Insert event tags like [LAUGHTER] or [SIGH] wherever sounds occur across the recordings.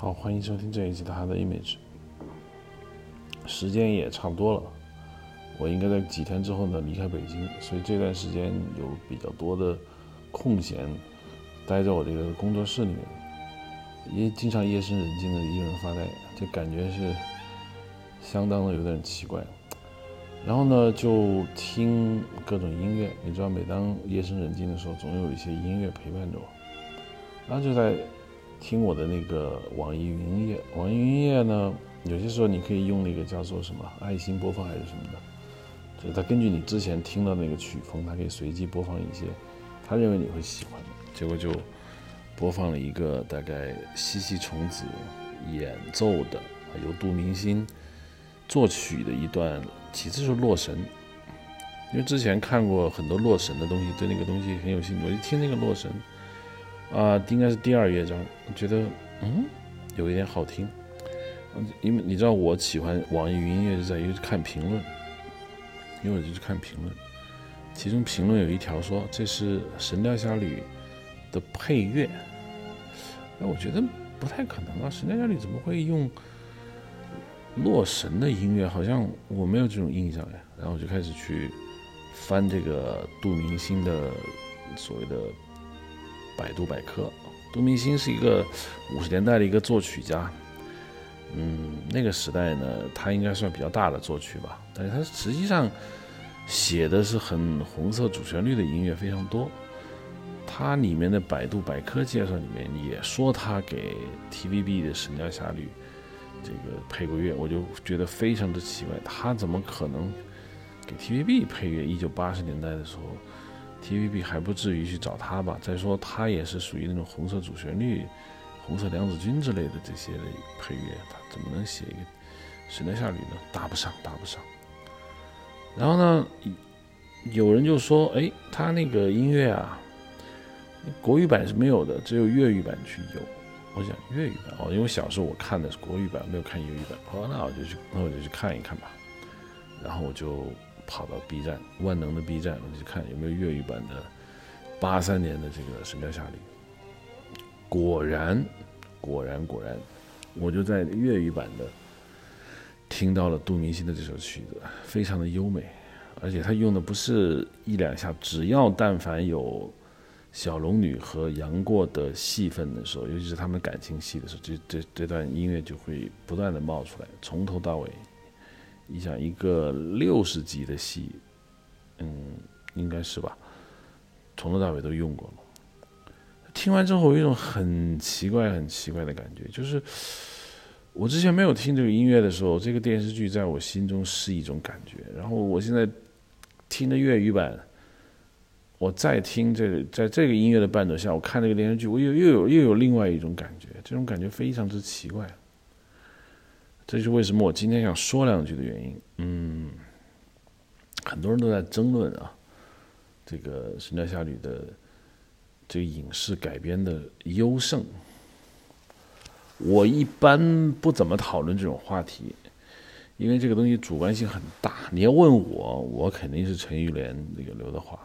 好，欢迎收听这一期的《哈的 Image》。时间也差不多了，我应该在几天之后呢离开北京，所以这段时间有比较多的空闲，待在我这个工作室里面，也经常夜深人静的一个人发呆，这感觉是相当的有点奇怪。然后呢，就听各种音乐，你知道，每当夜深人静的时候，总有一些音乐陪伴着我，然后就在。听我的那个网易云音乐，网易云音乐呢，有些时候你可以用那个叫做什么爱心播放还是什么的，就是它根据你之前听到那个曲风，它可以随机播放一些他认为你会喜欢的。结果就播放了一个大概西西虫子演奏的，由杜明星作曲的一段，其次是洛神，因为之前看过很多洛神的东西，对那个东西很有兴趣，我就听那个洛神。啊，应该是第二乐章，觉得嗯，有一点好听。因为你知道我喜欢网易云音乐是在于看评论，因为我就去看评论，其中评论有一条说这是《神雕侠侣》的配乐，那我觉得不太可能啊，《神雕侠侣》怎么会用洛神的音乐？好像我没有这种印象呀。然后我就开始去翻这个杜明星的所谓的。百度百科，杜明星是一个五十年代的一个作曲家，嗯，那个时代呢，他应该算比较大的作曲吧，但是他实际上写的是很红色主旋律的音乐非常多。他里面的百度百科介绍里面也说他给 TVB 的《神雕侠侣》这个配过乐，我就觉得非常的奇怪，他怎么可能给 TVB 配乐？一九八十年代的时候。TVB 还不至于去找他吧？再说他也是属于那种红色主旋律、红色娘子军之类的这些的配乐，他怎么能写一个《神雕侠侣》呢？搭不上，搭不上。然后呢，有人就说：“哎，他那个音乐啊，国语版是没有的，只有粤语版去有。”我想粤语版哦，因为小时候我看的是国语版，没有看粤语版。哦，那我就去，那我就去看一看吧。然后我就。跑到 B 站，万能的 B 站，我就看有没有粤语版的八三年的这个《神雕侠侣》。果然，果然，果然，我就在粤语版的听到了杜明星的这首曲子，非常的优美，而且他用的不是一两下，只要但凡有小龙女和杨过的戏份的时候，尤其是他们感情戏的时候，这这这段音乐就会不断的冒出来，从头到尾。你想一个六十集的戏，嗯，应该是吧，从头到尾都用过了。听完之后，我有一种很奇怪、很奇怪的感觉，就是我之前没有听这个音乐的时候，这个电视剧在我心中是一种感觉。然后我现在听的粤语版，我再听这个，在这个音乐的伴奏下，我看这个电视剧，我又又有又有另外一种感觉，这种感觉非常之奇怪。这是为什么我今天想说两句的原因。嗯，很多人都在争论啊，这个《神雕侠侣》的这个影视改编的优胜。我一般不怎么讨论这种话题，因为这个东西主观性很大。你要问我，我肯定是陈玉莲那个刘德华。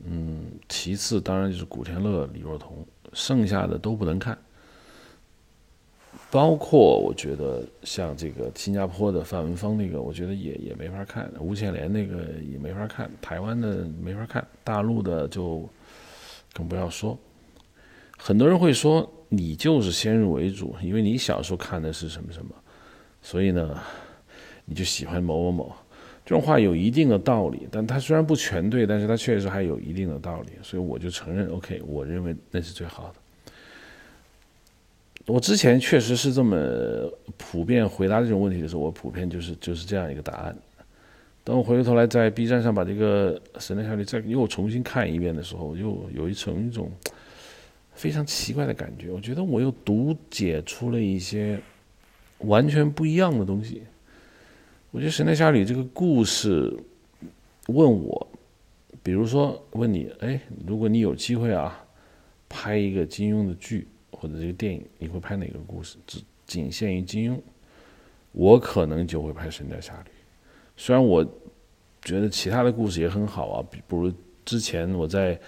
嗯，其次当然就是古天乐、李若彤，剩下的都不能看。包括我觉得像这个新加坡的范文芳那个，我觉得也也没法看；吴倩莲那个也没法看；台湾的没法看；大陆的就更不要说。很多人会说你就是先入为主，因为你小时候看的是什么什么，所以呢，你就喜欢某某某。这种话有一定的道理，但它虽然不全对，但是它确实还有一定的道理，所以我就承认，OK，我认为那是最好的。我之前确实是这么普遍回答这种问题的时候，我普遍就是就是这样一个答案。当我回过头来在 B 站上把这个《神雕侠侣》再又重新看一遍的时候，又有一层一种非常奇怪的感觉。我觉得我又读解出了一些完全不一样的东西。我觉得《神雕侠侣》这个故事，问我，比如说问你，哎，如果你有机会啊，拍一个金庸的剧。或者这个电影你会拍哪个故事？只仅限于金庸，我可能就会拍《神雕侠侣》。虽然我觉得其他的故事也很好啊，比不如之前我在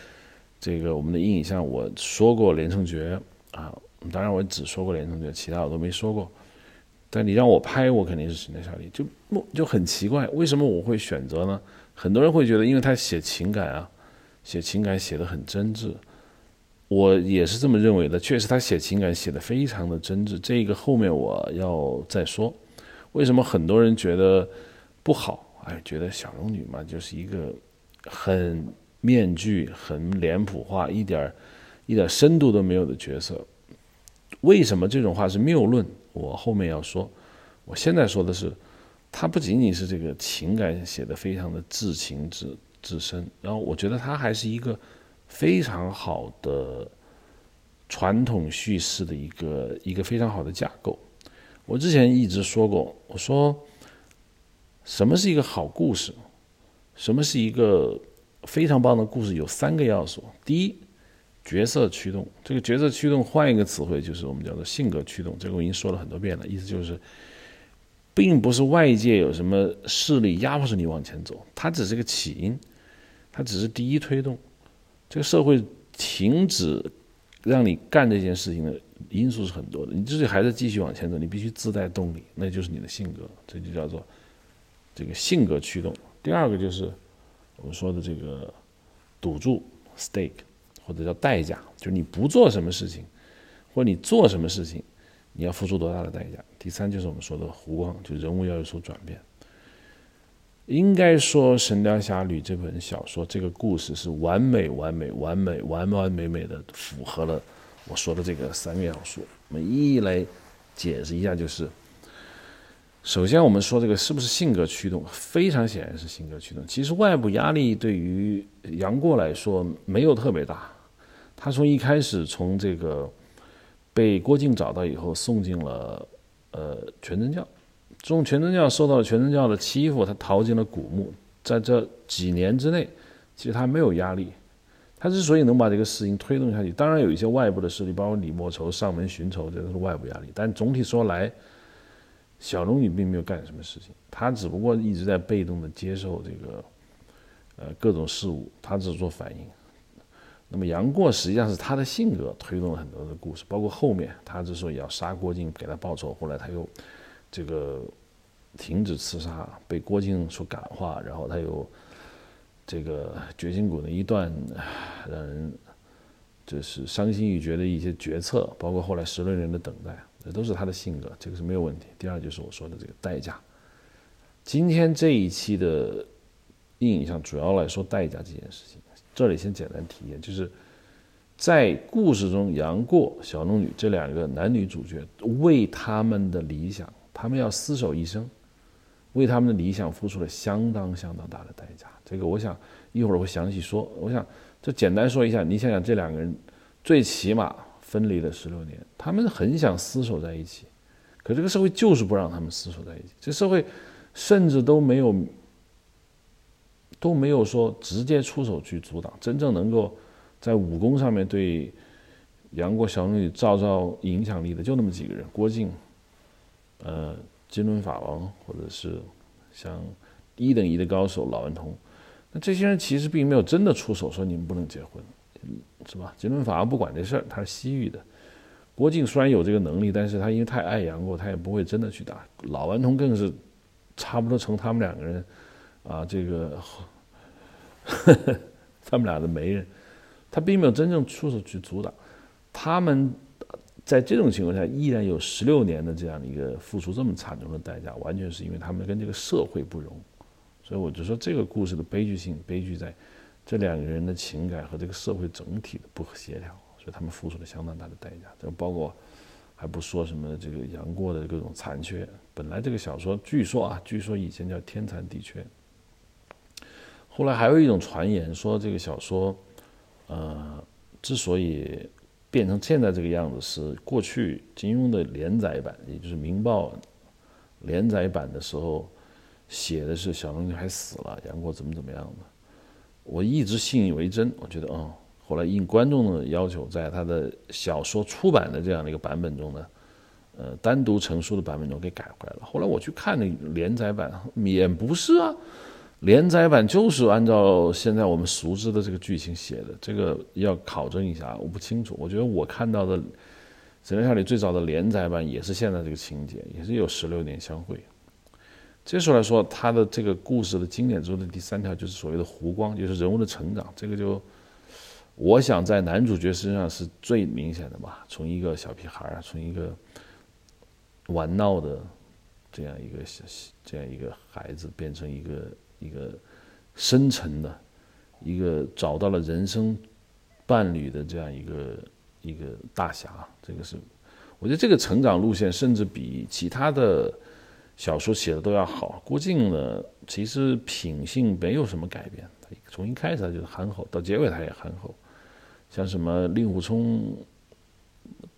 这个我们的阴影下我说过连城诀啊，当然我只说过连城诀，其他我都没说过。但你让我拍，我肯定是神雕侠侣，就就很奇怪，为什么我会选择呢？很多人会觉得，因为他写情感啊，写情感写的很真挚，我也是这么认为的。确实，他写情感写的非常的真挚，这个后面我要再说。为什么很多人觉得不好？哎，觉得小龙女嘛，就是一个很面具、很脸谱化、一点一点深度都没有的角色。为什么这种话是谬论？我后面要说，我现在说的是，他不仅仅是这个情感写的非常的至情至至深，然后我觉得他还是一个非常好的传统叙事的一个一个非常好的架构。我之前一直说过，我说什么是一个好故事，什么是一个非常棒的故事，有三个要素。第一。角色驱动，这个角色驱动换一个词汇就是我们叫做性格驱动。这个我已经说了很多遍了，意思就是，并不是外界有什么势力压迫着你往前走，它只是个起因，它只是第一推动。这个社会停止让你干这件事情的因素是很多的，你自己还在继续往前走，你必须自带动力，那就是你的性格，这就叫做这个性格驱动。第二个就是我们说的这个赌注 （stake）。或者叫代价，就是你不做什么事情，或者你做什么事情，你要付出多大的代价。第三就是我们说的弧光，就人物要有所转变。应该说，《神雕侠侣》这本小说，这个故事是完美、完美、完美、完完美美的符合了我说的这个三个要素。我们一一来解释一下，就是。首先，我们说这个是不是性格驱动？非常显然是性格驱动。其实外部压力对于杨过来说没有特别大。他从一开始从这个被郭靖找到以后，送进了呃全真教，从全真教受到了全真教的欺负，他逃进了古墓。在这几年之内，其实他没有压力。他之所以能把这个事情推动下去，当然有一些外部的势力，包括李莫愁上门寻仇，这都是外部压力。但总体说来，小龙女并没有干什么事情，她只不过一直在被动的接受这个，呃，各种事物，她只是做反应。那么杨过实际上是他的性格推动了很多的故事，包括后面他之所以要杀郭靖给他报仇，后来他又这个停止刺杀，被郭靖所感化，然后他又这个绝情谷的一段让人就是伤心欲绝的一些决策，包括后来十六年的等待。这都是他的性格，这个是没有问题。第二就是我说的这个代价。今天这一期的硬影像主要来说代价这件事情。这里先简单提一下，就是在故事中，杨过、小龙女这两个男女主角为他们的理想，他们要厮守一生，为他们的理想付出了相当相当大的代价。这个我想一会儿会详细说。我想就简单说一下，你想想这两个人，最起码。分离了十六年，他们很想厮守在一起，可这个社会就是不让他们厮守在一起。这社会甚至都没有都没有说直接出手去阻挡，真正能够在武功上面对杨过、小龙女造造影响力的就那么几个人：郭靖、呃金轮法王，或者是像一等一的高手老顽童。那这些人其实并没有真的出手说你们不能结婚。是吧？金轮法王不管这事儿，他是西域的。郭靖虽然有这个能力，但是他因为太爱杨过，他也不会真的去打。老顽童更是差不多成他们两个人啊，这个呵 [LAUGHS] 呵他们俩的媒人，他并没有真正出手去阻挡。他们在这种情况下依然有十六年的这样的一个付出这么惨重的代价，完全是因为他们跟这个社会不容。所以我就说这个故事的悲剧性，悲剧在。这两个人的情感和这个社会整体的不协调，所以他们付出了相当大的代价。这包括还不说什么这个杨过的各种残缺。本来这个小说据说啊，据说以前叫天残地缺。后来还有一种传言说，这个小说，呃，之所以变成现在这个样子，是过去金庸的连载版，也就是《明报》连载版的时候写的是小龙女还死了，杨过怎么怎么样的。我一直信以为真，我觉得，哦，后来应观众的要求，在他的小说出版的这样的一个版本中呢，呃，单独成书的版本中给改回来了。后来我去看那连载版，也不是啊，连载版就是按照现在我们熟知的这个剧情写的，这个要考证一下，我不清楚。我觉得我看到的神雕侠侣》最早的连载版也是现在这个情节，也是有十六年相会。这时候来说，他的这个故事的经典之处的第三条就是所谓的弧光，就是人物的成长。这个就，我想在男主角身上是最明显的吧，从一个小屁孩儿，从一个玩闹的这样一个小这样一个孩子，变成一个一个深沉的，一个找到了人生伴侣的这样一个一个大侠。这个是，我觉得这个成长路线甚至比其他的小说写的都要好。郭靖呢，其实品性没有什么改变，从一开始他就是憨厚，到结尾他也憨厚。像什么令狐冲，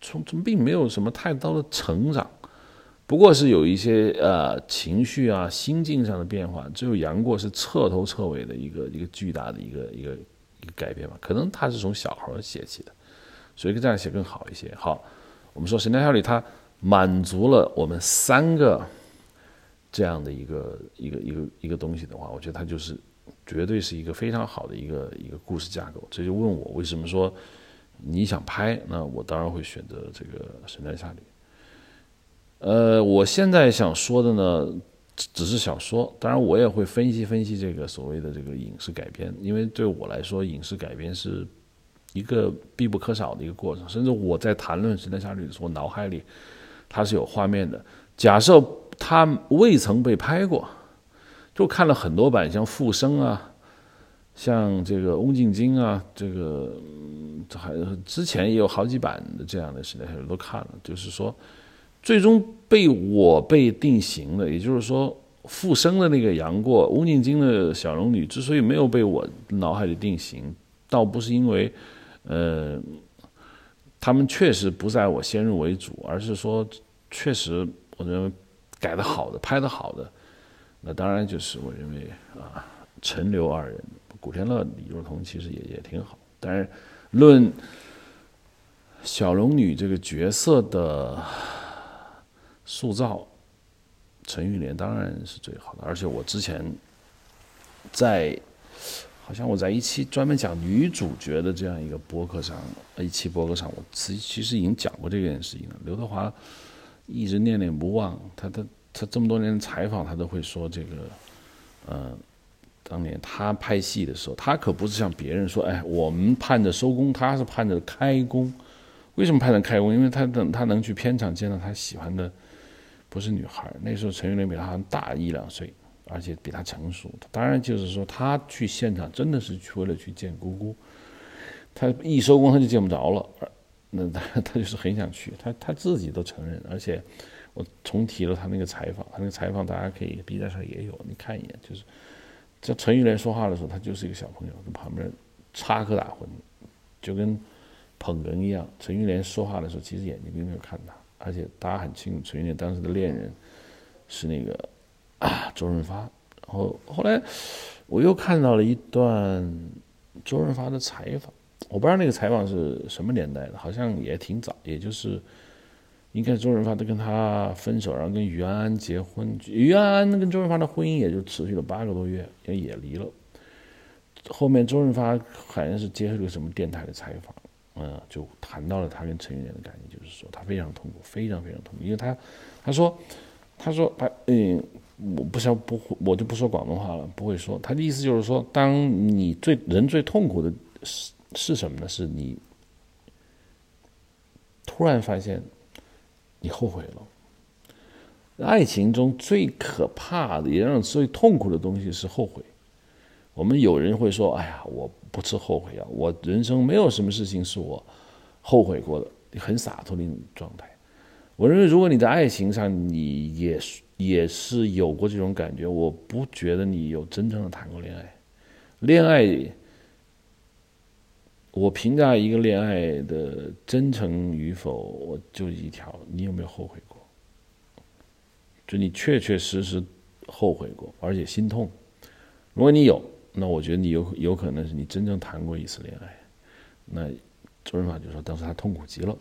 冲冲并没有什么太多的成长。不过是有一些呃情绪啊、心境上的变化，只有杨过是彻头彻尾的一个一个巨大的一个一个一个改变吧。可能他是从小孩写起的，所以这样写更好一些。好，我们说《神雕侠侣》它满足了我们三个这样的一个一个一个一个东西的话，我觉得它就是绝对是一个非常好的一个一个故事架构。这就问我为什么说你想拍，那我当然会选择这个《神雕侠侣》。呃，我现在想说的呢，只是小说。当然，我也会分析分析这个所谓的这个影视改编，因为对我来说，影视改编是一个必不可少的一个过程。甚至我在谈论《神雕侠侣》的时候，脑海里它是有画面的。假设它未曾被拍过，就看了很多版，像《复生》啊，像这个《翁静晶》啊，这个还之前也有好几版的这样的《神雕侠侣》都看了，就是说。最终被我被定型的，也就是说，复生的那个杨过、翁静晶的小龙女之所以没有被我脑海里定型，倒不是因为，呃，他们确实不在我先入为主，而是说，确实我认为改的好的、拍的好的，那当然就是我认为啊，陈留二人，古天乐、李若彤其实也也挺好。但是论小龙女这个角色的。塑造陈玉莲当然是最好的，而且我之前在好像我在一期专门讲女主角的这样一个博客上，一期博客上，我其其实已经讲过这件事情了。刘德华一直念念不忘，他他他这么多年的采访，他都会说这个，呃，当年他拍戏的时候，他可不是像别人说，哎，我们盼着收工，他是盼着开工。为什么盼着开工？因为他等他能去片场见到他喜欢的。不是女孩，那时候陈玉莲比她大一两岁，而且比她成熟。当然就是说，她去现场真的是为了去见姑姑。他一收工，他就见不着了。那他他 [LAUGHS] 就是很想去，他他自己都承认。而且我重提了他那个采访，他那个采访大家可以 B 站上也有，你看一眼。就是在陈玉莲说话的时候，他就是一个小朋友，跟旁边插科打诨，就跟捧哏一样。陈玉莲说话的时候，其实眼睛并没有看他。而且大家很清楚，陈玉莲当时的恋人是那个啊周润发。然后后来我又看到了一段周润发的采访，我不知道那个采访是什么年代的，好像也挺早，也就是应该周润发都跟他分手，然后跟于安安结婚。于安安跟周润发的婚姻也就持续了八个多月，也也离了。后面周润发好像是接受了什么电台的采访。嗯，就谈到了他跟陈玉莲的感情，就是说他非常痛苦，非常非常痛苦，因为他，他说，他说他，嗯，我不说不，我就不说广东话了，不会说。他的意思就是说，当你最人最痛苦的是是什么呢？是你突然发现你后悔了。爱情中最可怕的，也让最痛苦的东西是后悔。我们有人会说：“哎呀，我。”不吃后悔药，我人生没有什么事情是我后悔过的，很洒脱的一种状态。我认为，如果你在爱情上你也是也是有过这种感觉，我不觉得你有真正的谈过恋爱。恋爱，我评价一个恋爱的真诚与否，我就一条：你有没有后悔过？就你确确实实后悔过，而且心痛。如果你有。那我觉得你有有可能是你真正谈过一次恋爱，那周润发就说当时他痛苦极了，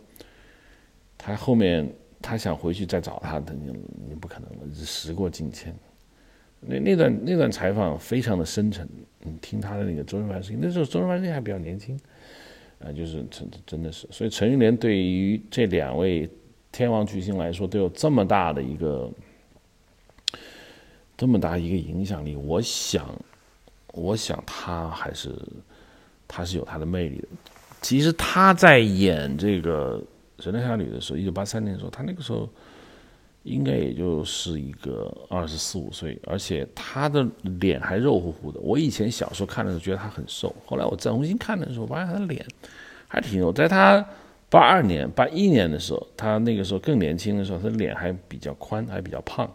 他后面他想回去再找他，你你不可能了，时过境迁。那那段那段采访非常的深沉，你听他的那个周润发声音，那时候周润发声音还比较年轻，啊，就是陈真的是，所以陈玉莲对于这两位天王巨星来说都有这么大的一个这么大一个影响力，我想，我想他还是他是有他的魅力的。其实他在演这个《神雕侠侣》的时候，一九八三年的时候，他那个时候应该也就是一个二十四五岁，而且他的脸还肉乎乎的。我以前小时候看的时候觉得他很瘦，后来我重新看的时候，发现他的脸还挺肉。在他八二年、八一年的时候，他那个时候更年轻的时候，他的脸还比较宽，还比较胖。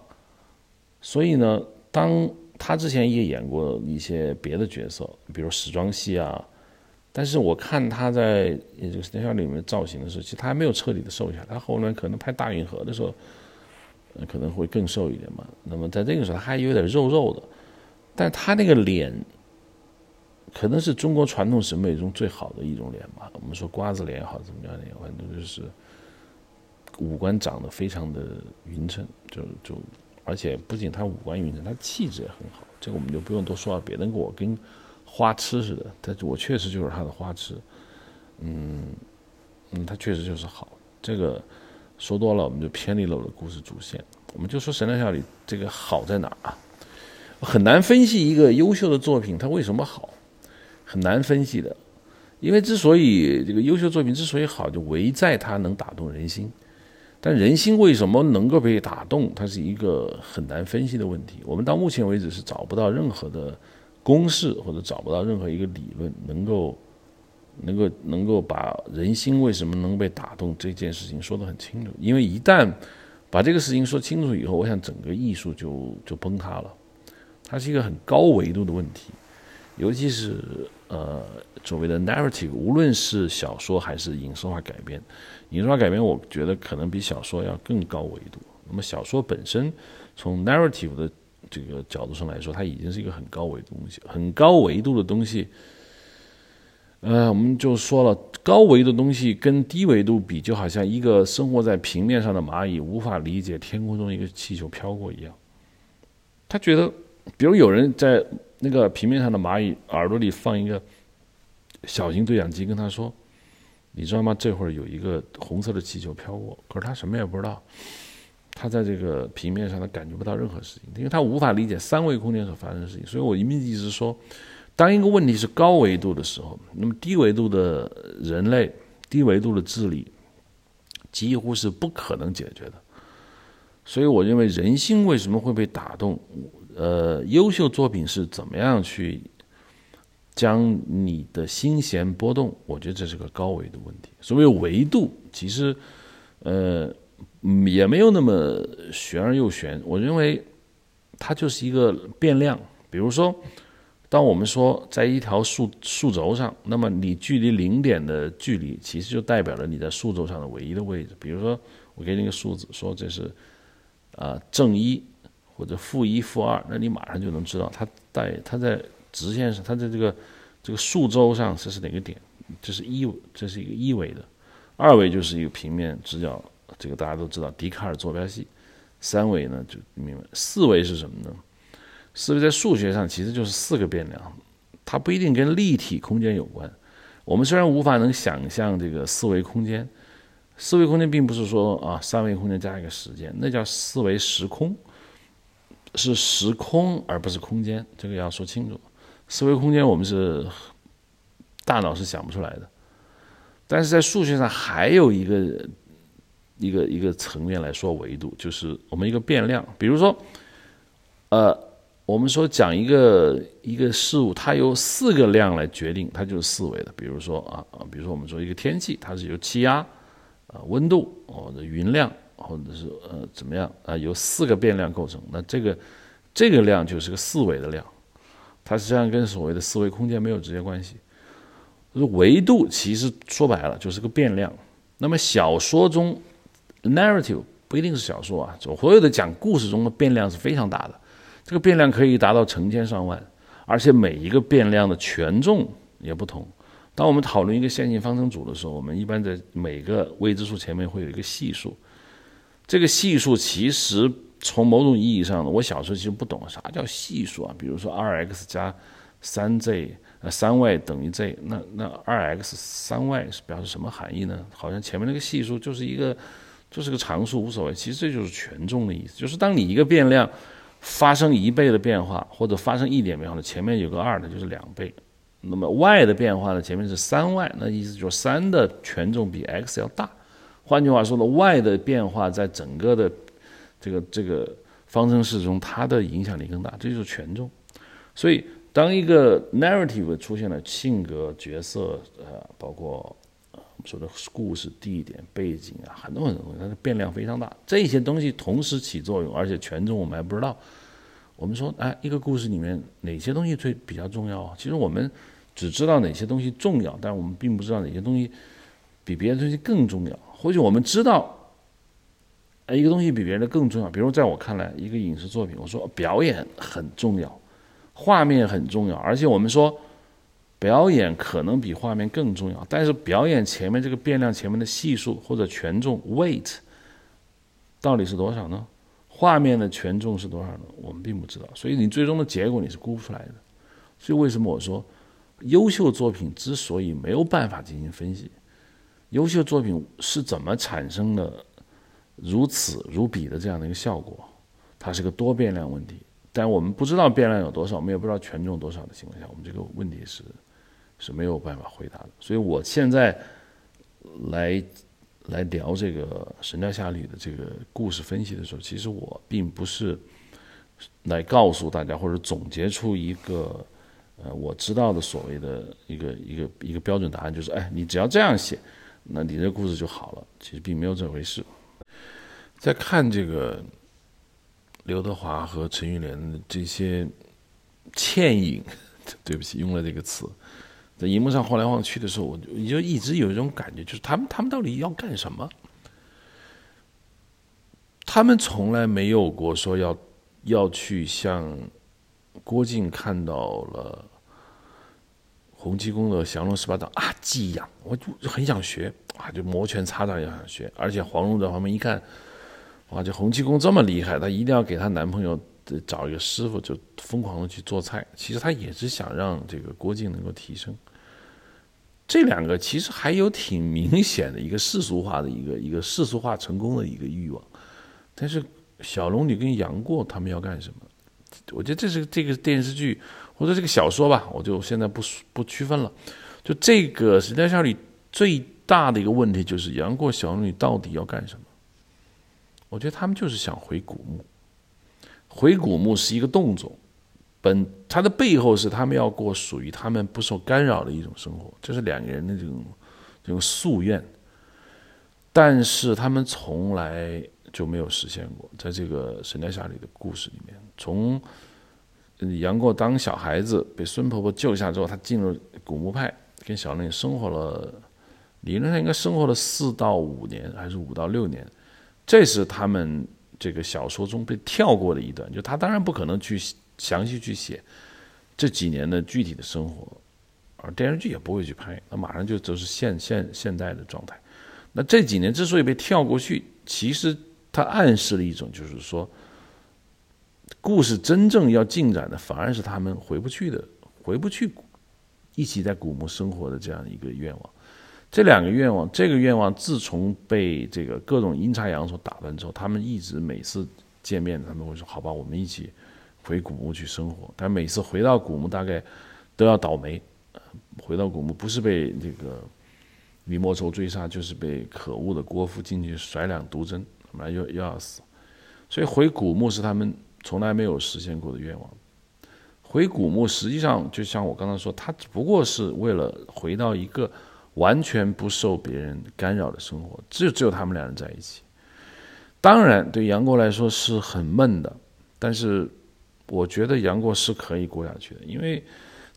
所以呢，当他之前也演过一些别的角色，比如时装戏啊。但是我看他在也就是《神雕里面造型的时候，其实他还没有彻底的瘦下来。他后面可能拍大运河的时候，可能会更瘦一点嘛。那么在这个时候，他还有点肉肉的，但他那个脸，可能是中国传统审美中最好的一种脸吧。我们说瓜子脸也好，怎么样的，反正就是五官长得非常的匀称，就就而且不仅他五官匀称，他气质也很好。这个我们就不用多说了，别人跟我跟。花痴似的，但我确实就是他的花痴，嗯，嗯，他确实就是好。这个说多了，我们就偏离了我的故事主线。我们就说《神雕侠侣》这个好在哪儿啊？很难分析一个优秀的作品它为什么好，很难分析的。因为之所以这个优秀作品之所以好，就唯在它能打动人心。但人心为什么能够被打动，它是一个很难分析的问题。我们到目前为止是找不到任何的。公式或者找不到任何一个理论能够，能够能够把人心为什么能被打动这件事情说得很清楚。因为一旦把这个事情说清楚以后，我想整个艺术就就崩塌了。它是一个很高维度的问题，尤其是呃所谓的 narrative，无论是小说还是影视化改编，影视化改编我觉得可能比小说要更高维度。那么小说本身从 narrative 的这个角度上来说，它已经是一个很高维度东西，很高维度的东西。呃，我们就说了，高维的东西跟低维度比，就好像一个生活在平面上的蚂蚁无法理解天空中一个气球飘过一样。他觉得，比如有人在那个平面上的蚂蚁耳朵里放一个小型对讲机，跟他说：“你知道吗？这会儿有一个红色的气球飘过。”可是他什么也不知道。他在这个平面上，他感觉不到任何事情，因为他无法理解三维空间所发生的事情。所以我一面一直说，当一个问题是高维度的时候，那么低维度的人类、低维度的智力几乎是不可能解决的。所以我认为，人心为什么会被打动？呃，优秀作品是怎么样去将你的心弦波动？我觉得这是个高维度问题。所谓维度，其实，呃。也没有那么玄而又玄。我认为，它就是一个变量。比如说，当我们说在一条数数轴上，那么你距离零点的距离，其实就代表了你在数轴上的唯一的位置。比如说，我给你个数字，说这是啊正一或者负一负二，那你马上就能知道它在它在直线上，它在这个这个数轴上这是哪个点？这是一，这是一个一维的，二维就是一个平面直角。这个大家都知道，笛卡尔坐标系。三维呢就明白，四维是什么呢？四维在数学上其实就是四个变量，它不一定跟立体空间有关。我们虽然无法能想象这个四维空间，四维空间并不是说啊三维空间加一个时间，那叫四维时空，是时空而不是空间，这个要说清楚。四维空间我们是大脑是想不出来的，但是在数学上还有一个。一个一个层面来说，维度就是我们一个变量。比如说，呃，我们说讲一个一个事物，它由四个量来决定，它就是四维的。比如说啊啊，比如说我们说一个天气，它是由气压、啊温度或者云量，或者是呃怎么样啊，由四个变量构成。那这个这个量就是个四维的量，它实际上跟所谓的四维空间没有直接关系。维度其实说白了就是个变量。那么小说中。narrative 不一定是小说啊，所有的讲故事中的变量是非常大的，这个变量可以达到成千上万，而且每一个变量的权重也不同。当我们讨论一个线性方程组的时候，我们一般在每个未知数前面会有一个系数，这个系数其实从某种意义上呢，我小时候其实不懂啥叫系数啊，比如说二 x 加三 z，那三 y 等于 z，那那二 x 三 y 是表示什么含义呢？好像前面那个系数就是一个，就是个常数，无所谓。其实这就是权重的意思，就是当你一个变量发生一倍的变化，或者发生一点变化呢，前面有个二，它就是两倍。那么 y 的变化呢？前面是三 y，那意思就是三的权重比 x 要大。换句话说呢，y 的变化在整个的这个这个方程式中，它的影响力更大，这就是权重。所以，当一个 narrative 出现了性格、角色，呃，包括我们说的故事、地点、背景啊，很多很多东西，它的变量非常大。这些东西同时起作用，而且权重我们还不知道。我们说，哎，一个故事里面哪些东西最比较重要？其实我们。只知道哪些东西重要，但我们并不知道哪些东西比别的东西更重要。或许我们知道，一个东西比别人的更重要。比如在我看来，一个影视作品，我说表演很重要，画面很重要，而且我们说表演可能比画面更重要。但是表演前面这个变量前面的系数或者权重 weight 到底是多少呢？画面的权重是多少呢？我们并不知道。所以你最终的结果你是估不出来的。所以为什么我说？优秀作品之所以没有办法进行分析，优秀作品是怎么产生的如此如彼的这样的一个效果？它是个多变量问题，但我们不知道变量有多少，我们也不知道权重多少的情况下，我们这个问题是是没有办法回答的。所以我现在来来聊这个《神雕侠侣》的这个故事分析的时候，其实我并不是来告诉大家或者总结出一个。呃，我知道的所谓的一个一个一个标准答案就是，哎，你只要这样写，那你这故事就好了。其实并没有这回事。在看这个刘德华和陈玉莲的这些倩影，对不起，用了这个词，在荧幕上晃来晃去的时候，我就一直有一种感觉，就是他们他们到底要干什么？他们从来没有过说要要去向。郭靖看到了洪七公的降龙十八掌啊，技痒，我就很想学啊，就摩拳擦掌也想学。而且黄蓉在旁边一看，哇，这洪七公这么厉害，她一定要给她男朋友找一个师傅，就疯狂的去做菜。其实她也是想让这个郭靖能够提升。这两个其实还有挺明显的一个世俗化的一个一个世俗化成功的一个欲望，但是小龙女跟杨过他们要干什么？我觉得这是这个电视剧或者这个小说吧，我就现在不不区分了。就这个《神雕侠侣》最大的一个问题就是杨过、小龙女到底要干什么？我觉得他们就是想回古墓。回古墓是一个动作，本它的背后是他们要过属于他们不受干扰的一种生活，这是两个人的这种这种夙愿。但是他们从来。就没有实现过，在这个《神雕侠侣》的故事里面，从杨过当小孩子被孙婆婆救下之后，他进入古墓派，跟小龙女生活了，理论上应该生活了四到五年，还是五到六年，这是他们这个小说中被跳过的一段。就他当然不可能去详细去写这几年的具体的生活，而电视剧也不会去拍，那马上就就是现现现代的状态。那这几年之所以被跳过去，其实。它暗示了一种，就是说，故事真正要进展的，反而是他们回不去的，回不去，一起在古墓生活的这样一个愿望。这两个愿望，这个愿望自从被这个各种阴差阳错打断之后，他们一直每次见面，他们会说：“好吧，我们一起回古墓去生活。”但每次回到古墓，大概都要倒霉。回到古墓，不是被这个李莫愁追杀，就是被可恶的郭芙进去甩两毒针。马上又又要死，所以回古墓是他们从来没有实现过的愿望。回古墓实际上就像我刚才说，他只不过是为了回到一个完全不受别人干扰的生活，只有只有他们两人在一起。当然，对杨过来说是很闷的，但是我觉得杨过是可以过下去的，因为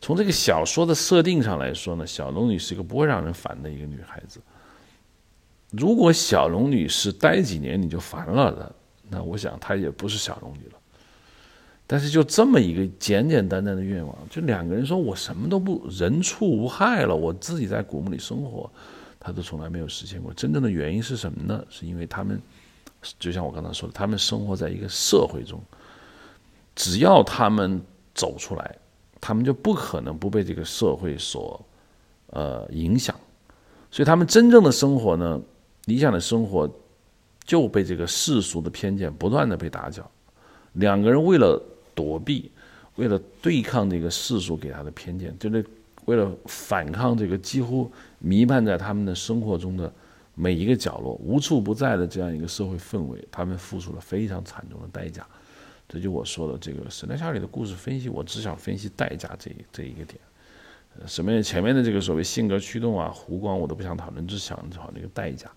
从这个小说的设定上来说呢，小龙女是一个不会让人烦的一个女孩子。如果小龙女是待几年你就烦了的，那我想她也不是小龙女了。但是就这么一个简简单单的愿望，就两个人说我什么都不人畜无害了，我自己在古墓里生活，他都从来没有实现过。真正的原因是什么呢？是因为他们，就像我刚才说的，他们生活在一个社会中，只要他们走出来，他们就不可能不被这个社会所呃影响，所以他们真正的生活呢，理想的生活就被这个世俗的偏见不断的被打搅。两个人为了躲避，为了对抗这个世俗给他的偏见，就是为了反抗这个几乎弥漫在他们的生活中的每一个角落、无处不在的这样一个社会氛围，他们付出了非常惨重的代价。这就我说的这个《神雕侠侣》的故事分析，我只想分析代价这这一个点。呃，什么前面的这个所谓性格驱动啊、弧光，我都不想讨论，只想讨论那个代价。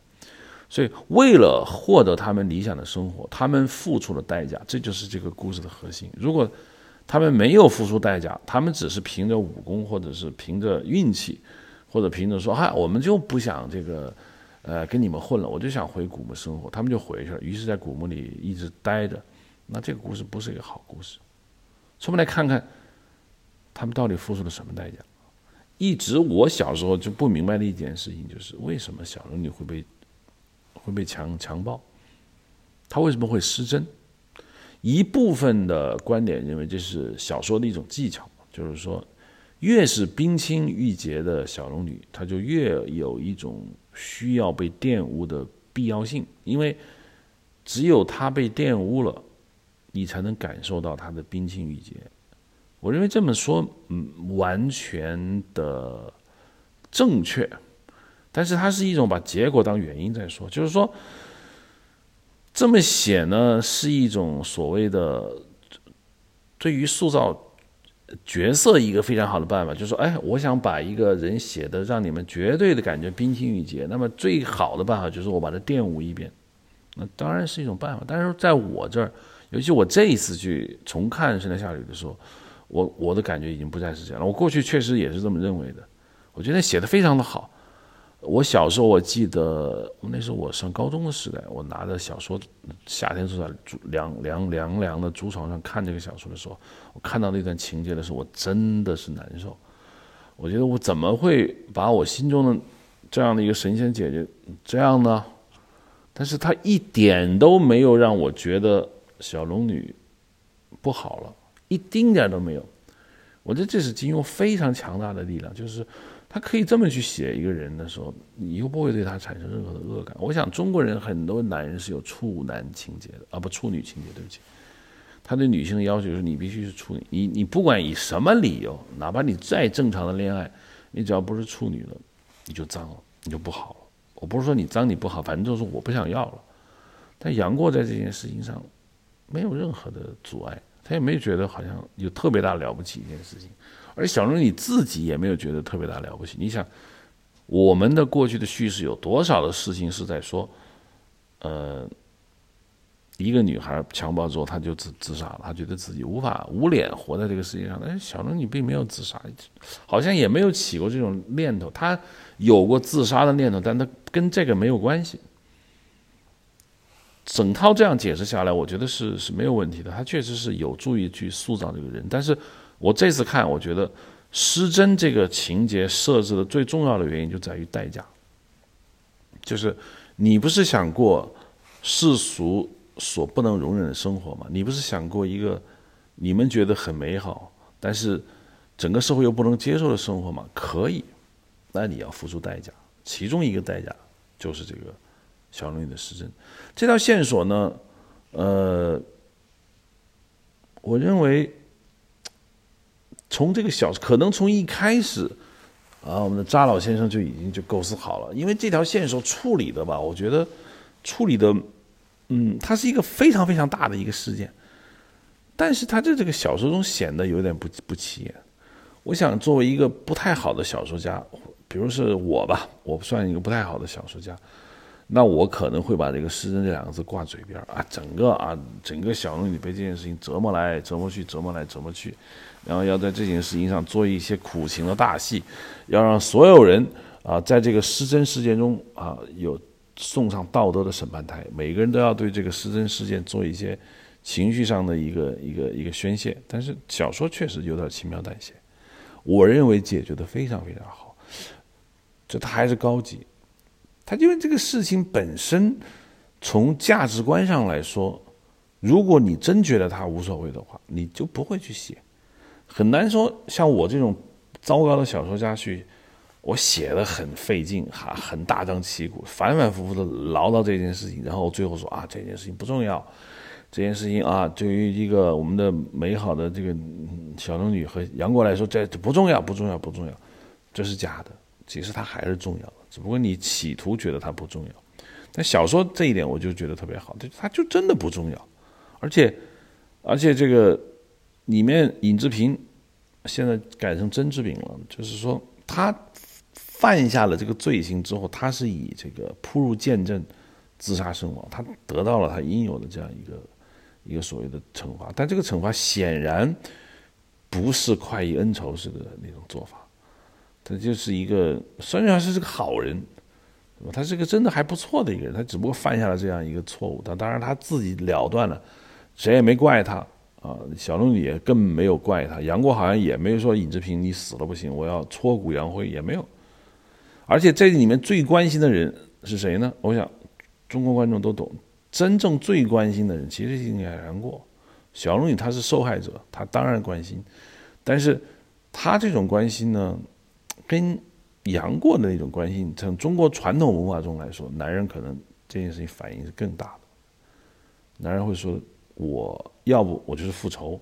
所以，为了获得他们理想的生活，他们付出了代价，这就是这个故事的核心。如果他们没有付出代价，他们只是凭着武功，或者是凭着运气，或者凭着说“嗨，我们就不想这个，呃，跟你们混了，我就想回古墓生活”，他们就回去了。于是，在古墓里一直待着。那这个故事不是一个好故事。我们来看看他们到底付出了什么代价。一直我小时候就不明白的一件事情，就是为什么小龙女会被会被强强暴，他为什么会失真？一部分的观点认为这是小说的一种技巧，就是说，越是冰清玉洁的小龙女，她就越有一种需要被玷污的必要性，因为只有她被玷污了。你才能感受到她的冰清玉洁。我认为这么说，嗯，完全的正确，但是它是一种把结果当原因在说，就是说，这么写呢，是一种所谓的对于塑造角色一个非常好的办法，就是说，哎，我想把一个人写的让你们绝对的感觉冰清玉洁，那么最好的办法就是我把它玷污一遍，那当然是一种办法，但是在我这儿。尤其我这一次去重看《神雕侠侣》的时候，我我的感觉已经不再是这样了。我过去确实也是这么认为的，我觉得写的非常的好。我小时候我记得，那时候我上高中的时代，我拿着小说，夏天坐在凉凉凉凉的竹床上看这个小说的时候，我看到那段情节的时候，我真的是难受。我觉得我怎么会把我心中的这样的一个神仙姐姐这样呢？但是她一点都没有让我觉得。小龙女不好了，一丁点都没有。我觉得这是金庸非常强大的力量，就是他可以这么去写一个人的时候，你又不会对他产生任何的恶感。我想中国人很多男人是有处男情节的啊，不处女情节，对不起。他对女性的要求是你必须是处女，你你不管以什么理由，哪怕你再正常的恋爱，你只要不是处女了，你就脏了，你就不好了。我不是说你脏你不好，反正就是我不想要了。但杨过在这件事情上。没有任何的阻碍，他也没觉得好像有特别大了不起一件事情，而小龙女自己也没有觉得特别大了不起。你想，我们的过去的叙事有多少的事情是在说，呃，一个女孩强暴之后，她就自自杀了，她觉得自己无法无脸活在这个世界上。但是小龙女并没有自杀，好像也没有起过这种念头。她有过自杀的念头，但她跟这个没有关系。整套这样解释下来，我觉得是是没有问题的。他确实是有助于去塑造这个人。但是我这次看，我觉得失真这个情节设置的最重要的原因就在于代价，就是你不是想过世俗所不能容忍的生活吗？你不是想过一个你们觉得很美好，但是整个社会又不能接受的生活吗？可以，那你要付出代价。其中一个代价就是这个。小龙女的失真，这条线索呢？呃，我认为从这个小可能从一开始啊，我们的扎老先生就已经就构思好了，因为这条线索处理的吧，我觉得处理的，嗯，它是一个非常非常大的一个事件，但是它在这个小说中显得有点不不起眼。我想作为一个不太好的小说家，比如是我吧，我算一个不太好的小说家。那我可能会把这个“失真”这两个字挂嘴边啊，整个啊，整个小龙女被这件事情折磨来折磨去，折磨来折磨去，然后要在这件事情上做一些苦情的大戏，要让所有人啊，在这个失真事件中啊，有送上道德的审判台，每个人都要对这个失真事件做一些情绪上的一个一个一个宣泄。但是小说确实有点轻描淡写，我认为解决的非常非常好，这他还是高级。他因为这个事情本身，从价值观上来说，如果你真觉得他无所谓的话，你就不会去写。很难说像我这种糟糕的小说家去，我写的很费劲哈，很大张旗鼓，反反复复的唠叨这件事情，然后最后说啊这件事情不重要，这件事情啊对于一个我们的美好的这个小龙女和杨过来说这不重要不重要不重要，这是假的，其实它还是重要的，只不过你企图觉得它不重要。但小说这一点我就觉得特别好，它就真的不重要，而且而且这个里面尹志平现在改成甄志炳了，就是说他犯下了这个罪行之后，他是以这个扑入剑阵自杀身亡，他得到了他应有的这样一个一个所谓的惩罚，但这个惩罚显然不是快意恩仇式的那种做法，他就是一个虽然是是个好人。他是个真的还不错的一个人，他只不过犯下了这样一个错误。他当然他自己了断了，谁也没怪他啊。小龙女也更没有怪他，杨过好像也没有说尹志平你死了不行，我要挫骨扬灰也没有。而且这里面最关心的人是谁呢？我想中国观众都懂，真正最关心的人其实应该杨过。小龙女她是受害者，她当然关心，但是她这种关心呢，跟。杨过的那种关心，从中国传统文化中来说，男人可能这件事情反应是更大的。男人会说：“我要不我就是复仇，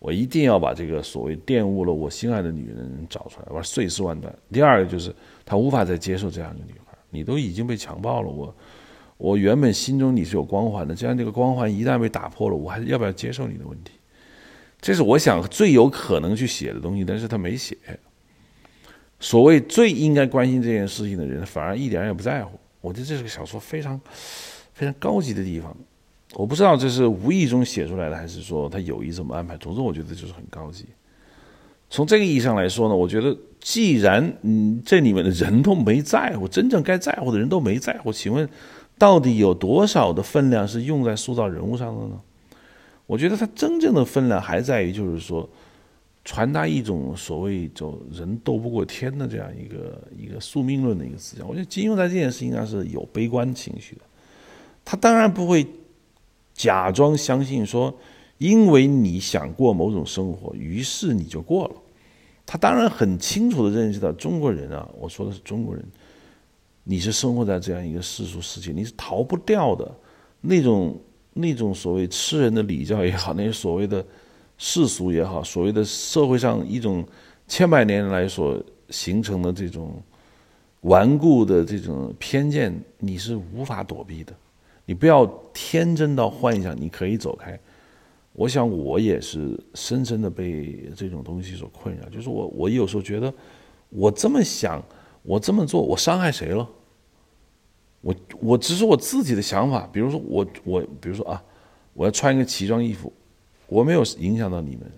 我一定要把这个所谓玷污了我心爱的女人找出来，我碎尸万段。”第二个就是他无法再接受这样一个女孩，你都已经被强暴了，我我原本心中你是有光环的，这样这个光环一旦被打破了，我还要不要接受你的问题？这是我想最有可能去写的东西，但是他没写。所谓最应该关心这件事情的人，反而一点也不在乎。我觉得这是个小说非常非常高级的地方。我不知道这是无意中写出来的，还是说他有意这么安排。总之，我觉得就是很高级。从这个意义上来说呢，我觉得既然嗯这里面的人都没在乎，真正该在乎的人都没在乎，请问到底有多少的分量是用在塑造人物上的呢？我觉得它真正的分量还在于，就是说。传达一种所谓就人斗不过天的这样一个一个宿命论的一个思想，我觉得金庸在这件事情上是有悲观情绪的。他当然不会假装相信说，因为你想过某种生活，于是你就过了。他当然很清楚的认识到，中国人啊，我说的是中国人，你是生活在这样一个世俗世界，你是逃不掉的。那种那种所谓吃人的礼教也好，那些所谓的。世俗也好，所谓的社会上一种千百年来所形成的这种顽固的这种偏见，你是无法躲避的。你不要天真到幻想你可以走开。我想我也是深深的被这种东西所困扰。就是我，我有时候觉得，我这么想，我这么做，我伤害谁了？我我只是我自己的想法。比如说我我，比如说啊，我要穿一个奇装异服。我没有影响到你们，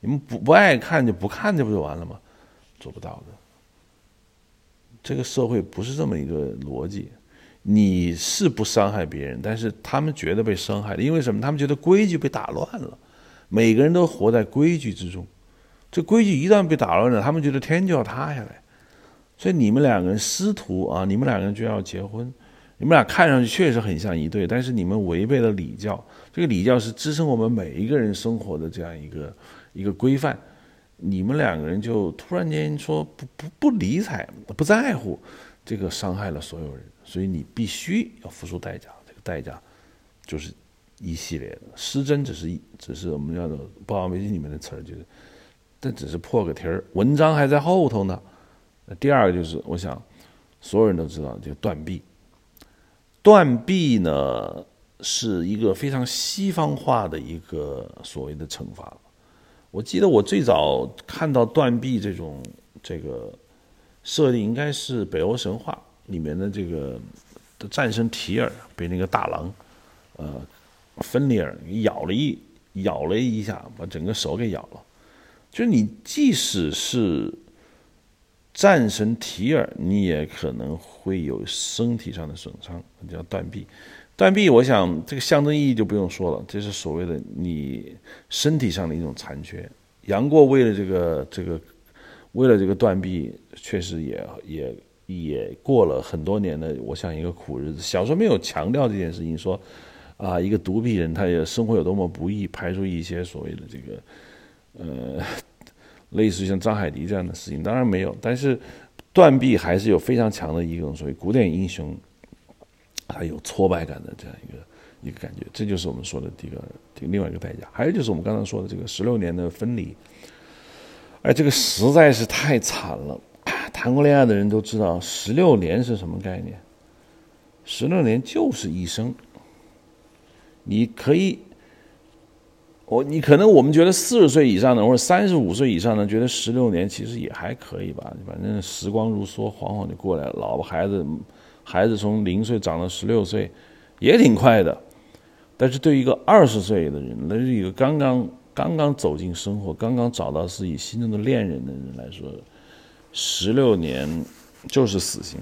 你们不不爱看就不看，这不就完了吗？做不到的。这个社会不是这么一个逻辑。你是不伤害别人，但是他们觉得被伤害了，因为什么？他们觉得规矩被打乱了。每个人都活在规矩之中，这规矩一旦被打乱了，他们觉得天就要塌下来。所以你们两个人师徒啊，你们两个人就要结婚。你们俩看上去确实很像一对，但是你们违背了礼教。这个礼教是支撑我们每一个人生活的这样一个一个规范。你们两个人就突然间说不不不理睬、不在乎，这个伤害了所有人，所以你必须要付出代价。这个代价就是一系列的失真，只是一只是我们叫做《霸王别姬》里面的词儿，就是这只是破个题儿，文章还在后头呢。第二个就是，我想所有人都知道，这个断臂。断臂呢是一个非常西方化的一个所谓的惩罚。我记得我最早看到断臂这种这个设定，应该是北欧神话里面的这个战神提尔被那个大狼呃芬里尔咬了一咬了一下，把整个手给咬了。就是你即使是。战神提尔，你也可能会有身体上的损伤，叫断臂。断臂，我想这个象征意义就不用说了，这是所谓的你身体上的一种残缺。杨过为了这个这个，为了这个断臂，确实也也也过了很多年的，我想一个苦日子。小说没有强调这件事情，说啊，一个独臂人，他也生活有多么不易，排除一些所谓的这个呃。类似于像张海迪这样的事情，当然没有。但是断臂还是有非常强的一种所谓古典英雄，他有挫败感的这样一个一个感觉。这就是我们说的第一个另外一个代价。还有就是我们刚才说的这个十六年的分离，哎，这个实在是太惨了。[COUGHS] 谈过恋爱的人都知道，十六年是什么概念？十六年就是一生。你可以。我你可能我们觉得四十岁以上的或者三十五岁以上的觉得十六年其实也还可以吧，反正时光如梭，晃晃就过来了。老婆孩子，孩子从零岁长到十六岁，也挺快的。但是对于一个二十岁的人，那是一个刚刚刚刚走进生活、刚刚找到自己心中的恋人的人来说，十六年就是死刑。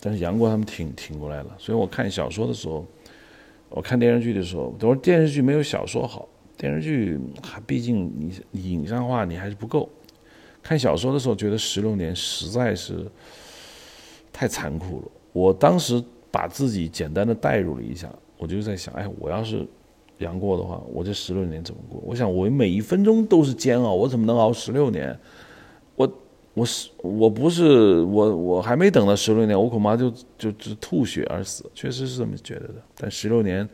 但是杨过他们挺挺过来了，所以我看小说的时候。我看电视剧的时候，我说电视剧没有小说好。电视剧还毕竟你影像化你还是不够。看小说的时候，觉得十六年实在是太残酷了。我当时把自己简单的代入了一下，我就在想，哎，我要是杨过的话，我这十六年怎么过？我想我每一分钟都是煎熬，我怎么能熬十六年？我。我是我不是我我还没等到十六年，我恐怕就就就吐血而死，确实是这么觉得的。但十六年，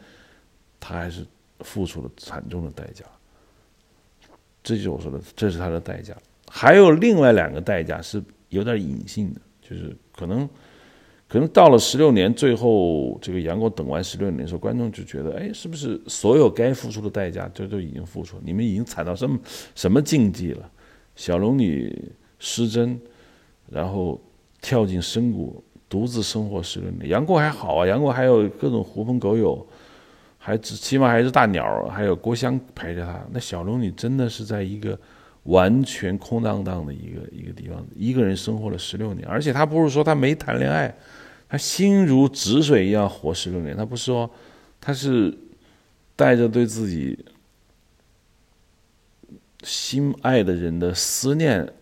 他还是付出了惨重的代价。这就是我说的，这是他的代价。还有另外两个代价是有点隐性的，就是可能可能到了十六年最后，这个杨过等完十六年的时候，观众就觉得，哎，是不是所有该付出的代价就都已经付出？你们已经惨到什么什么境地了？小龙女。失真，然后跳进深谷，独自生活十六年。杨过还好啊，杨过还有各种狐朋狗友，还起码还是大鸟，还有郭襄陪着他。那小龙女真的是在一个完全空荡荡的一个一个地方，一个人生活了十六年。而且他不是说他没谈恋爱，他心如止水一样活十六年。他不是说，他是带着对自己心爱的人的思念。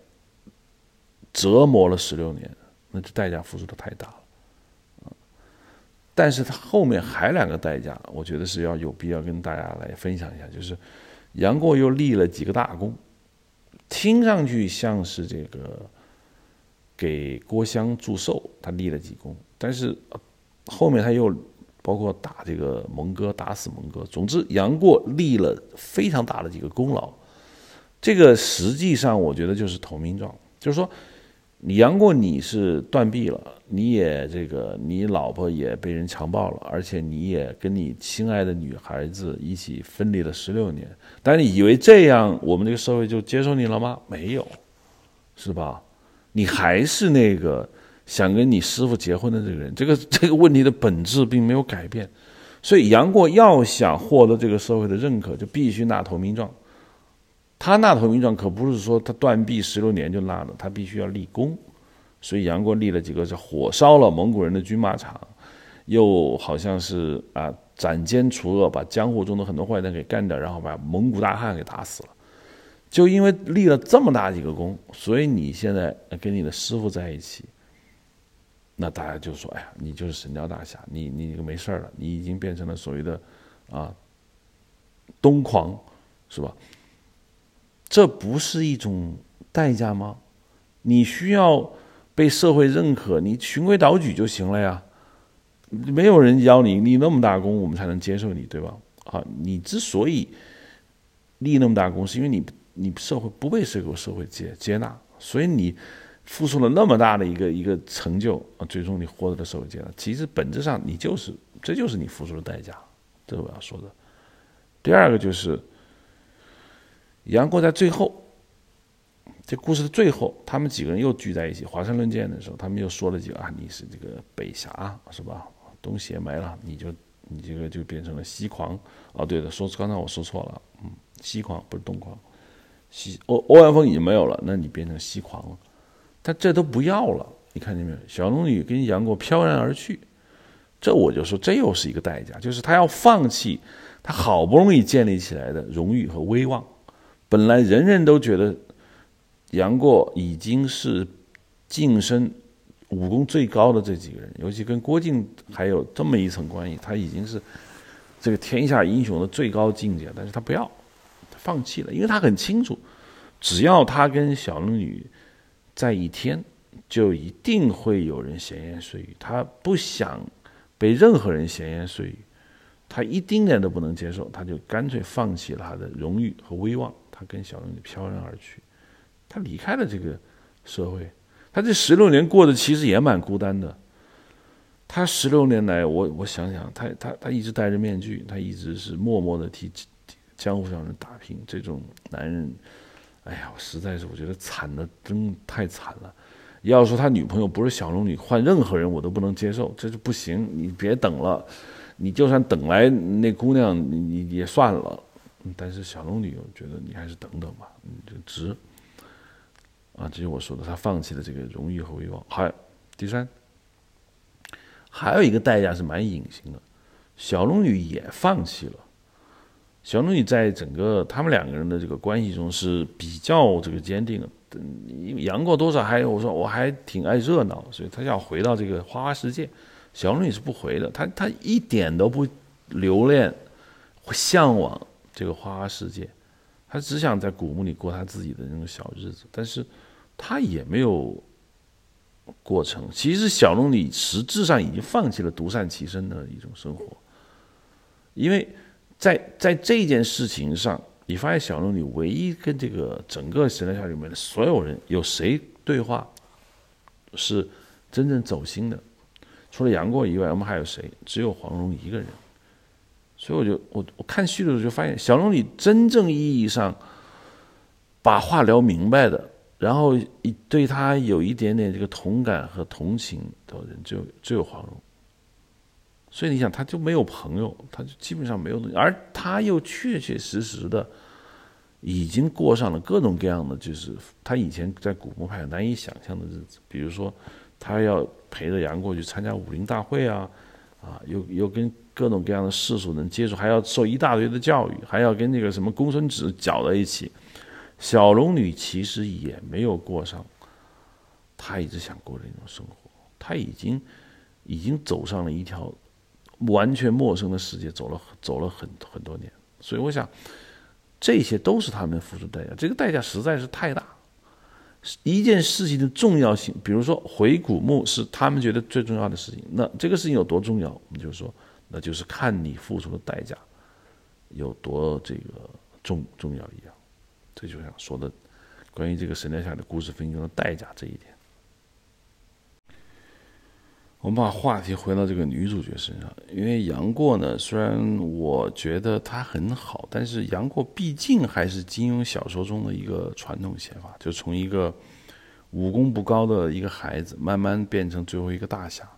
折磨了十六年，那这代价付出的太大了，但是他后面还两个代价，我觉得是要有必要跟大家来分享一下，就是杨过又立了几个大功，听上去像是这个给郭襄祝寿，他立了几功，但是后面他又包括打这个蒙哥，打死蒙哥，总之杨过立了非常大的几个功劳，这个实际上我觉得就是投名状，就是说。你杨过，你是断臂了，你也这个，你老婆也被人强暴了，而且你也跟你心爱的女孩子一起分离了十六年。但你以为这样我们这个社会就接受你了吗？没有，是吧？你还是那个想跟你师傅结婚的这个人，这个这个问题的本质并没有改变。所以杨过要想获得这个社会的认可，就必须拿投名状。他纳投名状可不是说他断臂十六年就纳了，他必须要立功，所以杨过立了几个是火烧了蒙古人的军马场，又好像是啊斩奸除恶，把江湖中的很多坏蛋给干掉，然后把蒙古大汉给打死了。就因为立了这么大几个功，所以你现在跟你的师傅在一起，那大家就说：哎呀，你就是神雕大侠，你你就没事了，你已经变成了所谓的啊东狂，是吧？这不是一种代价吗？你需要被社会认可，你循规蹈矩就行了呀。没有人教你立那么大功，我们才能接受你，对吧？啊，你之所以立那么大功，是因为你你社会不被这个社会接接纳，所以你付出了那么大的一个一个成就啊，最终你获得了社会接纳。其实本质上你就是这就是你付出的代价，这是我要说的。第二个就是。杨过在最后，这故事的最后，他们几个人又聚在一起，华山论剑的时候，他们又说了几个啊，你是这个北侠是吧？东邪没了，你就你这个就变成了西狂。哦，对的，说刚才我说错了，嗯，西狂不是东狂，西欧欧阳锋已经没有了，那你变成西狂了。但这都不要了，你看见没有？小龙女跟杨过飘然而去，这我就说这又是一个代价，就是他要放弃他好不容易建立起来的荣誉和威望。本来人人都觉得杨过已经是晋升武功最高的这几个人，尤其跟郭靖还有这么一层关系，他已经是这个天下英雄的最高境界。但是他不要，他放弃了，因为他很清楚，只要他跟小龙女在一天，就一定会有人闲言碎语。他不想被任何人闲言碎语，他一丁点都不能接受，他就干脆放弃了他的荣誉和威望，他跟小龙女飘然而去，他离开了这个社会。他这十六年过得其实也蛮孤单的。他十六年来，我我想想，他他他一直戴着面具，他一直是默默的替江湖上人打拼。这种男人，哎呀，我实在是我觉得惨的真太惨了。要说他女朋友不是小龙女，换任何人我都不能接受，这就不行。你别等了，你就算等来那姑娘，你你也算了。但是小龙女，我觉得你还是等等吧，你这值。啊，这是我说的，他放弃了这个荣誉和威望。还，第三。还有一个代价是蛮隐形的，小龙女也放弃了。小龙女在整个他们两个人的这个关系中是比较这个坚定的。杨过多少还有我说我还挺爱热闹，所以他想回到这个花花世界。小龙女是不回的，她她一点都不留恋、向往这个花花世界，他只想在古墓里过他自己的那种小日子。但是他也没有。过程其实，小龙女实质上已经放弃了独善其身的一种生活，因为在在这件事情上，你发现小龙女唯一跟这个整个神雕侠侣里面的所有人有谁对话是真正走心的？除了杨过以外，我们还有谁？只有黄蓉一个人。所以我就我我看戏的时候就发现，小龙女真正意义上把话聊明白的。然后对他有一点点这个同感和同情的人，只有只有黄蓉。所以你想，他就没有朋友，他就基本上没有东西，而他又确确实实的已经过上了各种各样的，就是他以前在古墓派难以想象的日子。比如说，他要陪着杨过去参加武林大会啊，啊，又又跟各种各样的世俗人接触，还要受一大堆的教育，还要跟那个什么公孙止搅在一起。小龙女其实也没有过上她一直想过的那种生活，她已经已经走上了一条完全陌生的世界，走了走了很很多年。所以我想，这些都是他们付出代价，这个代价实在是太大。一件事情的重要性，比如说回古墓是他们觉得最重要的事情，那这个事情有多重要？我们就说，那就是看你付出的代价有多这个重重要一样。这就像说的，关于这个神雕侠的故事分享的代价这一点。我们把话题回到这个女主角身上，因为杨过呢，虽然我觉得他很好，但是杨过毕竟还是金庸小说中的一个传统写法，就从一个武功不高的一个孩子，慢慢变成最后一个大侠。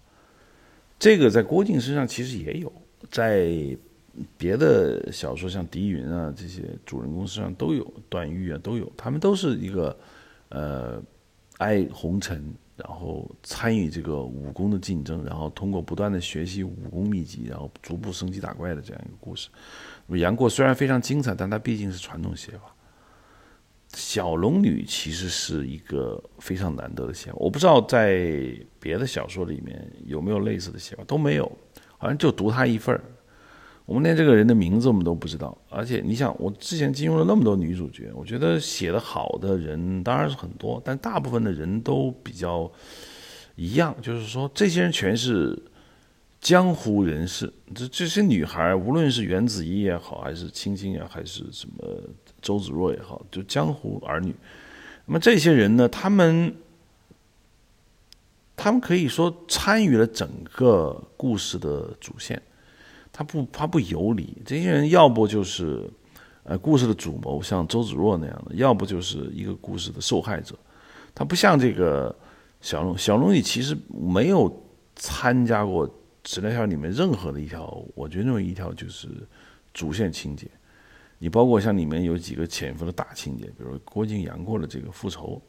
这个在郭靖身上其实也有，在。别的小说像狄云啊这些主人公身上都有，段誉啊都有，他们都是一个，呃，爱红尘，然后参与这个武功的竞争，然后通过不断的学习武功秘籍，然后逐步升级打怪的这样一个故事。杨过虽然非常精彩，但他毕竟是传统写法。小龙女其实是一个非常难得的写法，我不知道在别的小说里面有没有类似的写法，都没有，好像就独他一份儿。我们连这个人的名字我们都不知道，而且你想，我之前金庸了那么多女主角，我觉得写的好的人当然是很多，但大部分的人都比较一样，就是说这些人全是江湖人士。这这些女孩，无论是袁子怡也好，还是青青啊，还是什么周芷若也好，就江湖儿女。那么这些人呢，他们他们可以说参与了整个故事的主线。他不，他不游离。这些人要不就是，呃，故事的主谋，像周芷若那样的；要不就是一个故事的受害者。他不像这个小龙，小龙女其实没有参加过《神雕侠侣》里面任何的一条，我觉得认为一条就是主线情节。你包括像里面有几个潜伏的大情节，比如郭靖杨过的这个复仇。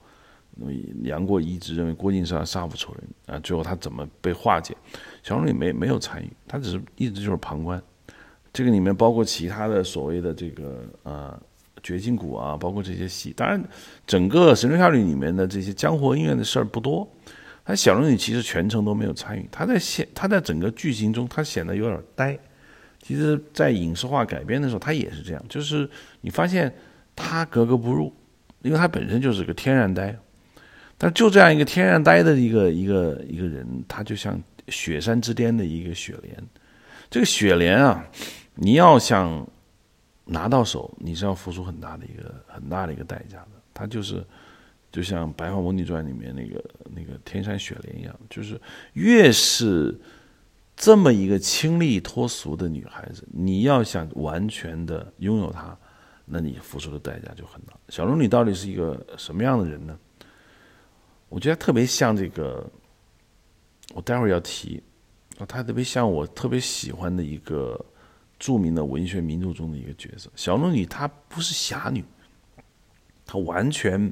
那么杨过一直认为郭靖是要杀父仇人啊，最后他怎么被化解？小龙女没没有参与，他只是一直就是旁观。这个里面包括其他的所谓的这个呃绝境谷啊，包括这些戏。当然，整个《神雕侠侣》里面的这些江湖恩怨的事儿不多。他小龙女其实全程都没有参与，他在显他在整个剧情中他显得有点呆。其实，在影视化改编的时候，他也是这样，就是你发现他格格不入。因为他本身就是个天然呆。但就这样一个天然呆的一个一个一个人，他就像雪山之巅的一个雪莲。这个雪莲啊，你要想拿到手，你是要付出很大的一个很大的一个代价的。他就是就像《白发魔女传》里面那个那个天山雪莲一样，就是越是这么一个清丽脱俗的女孩子，你要想完全的拥有她，那你付出的代价就很大。小龙女到底是一个什么样的人呢？我觉得特别像这个，我待会儿要提，啊，他特别像我特别喜欢的一个著名的文学名著中的一个角色。小龙女她不是侠女，她完全，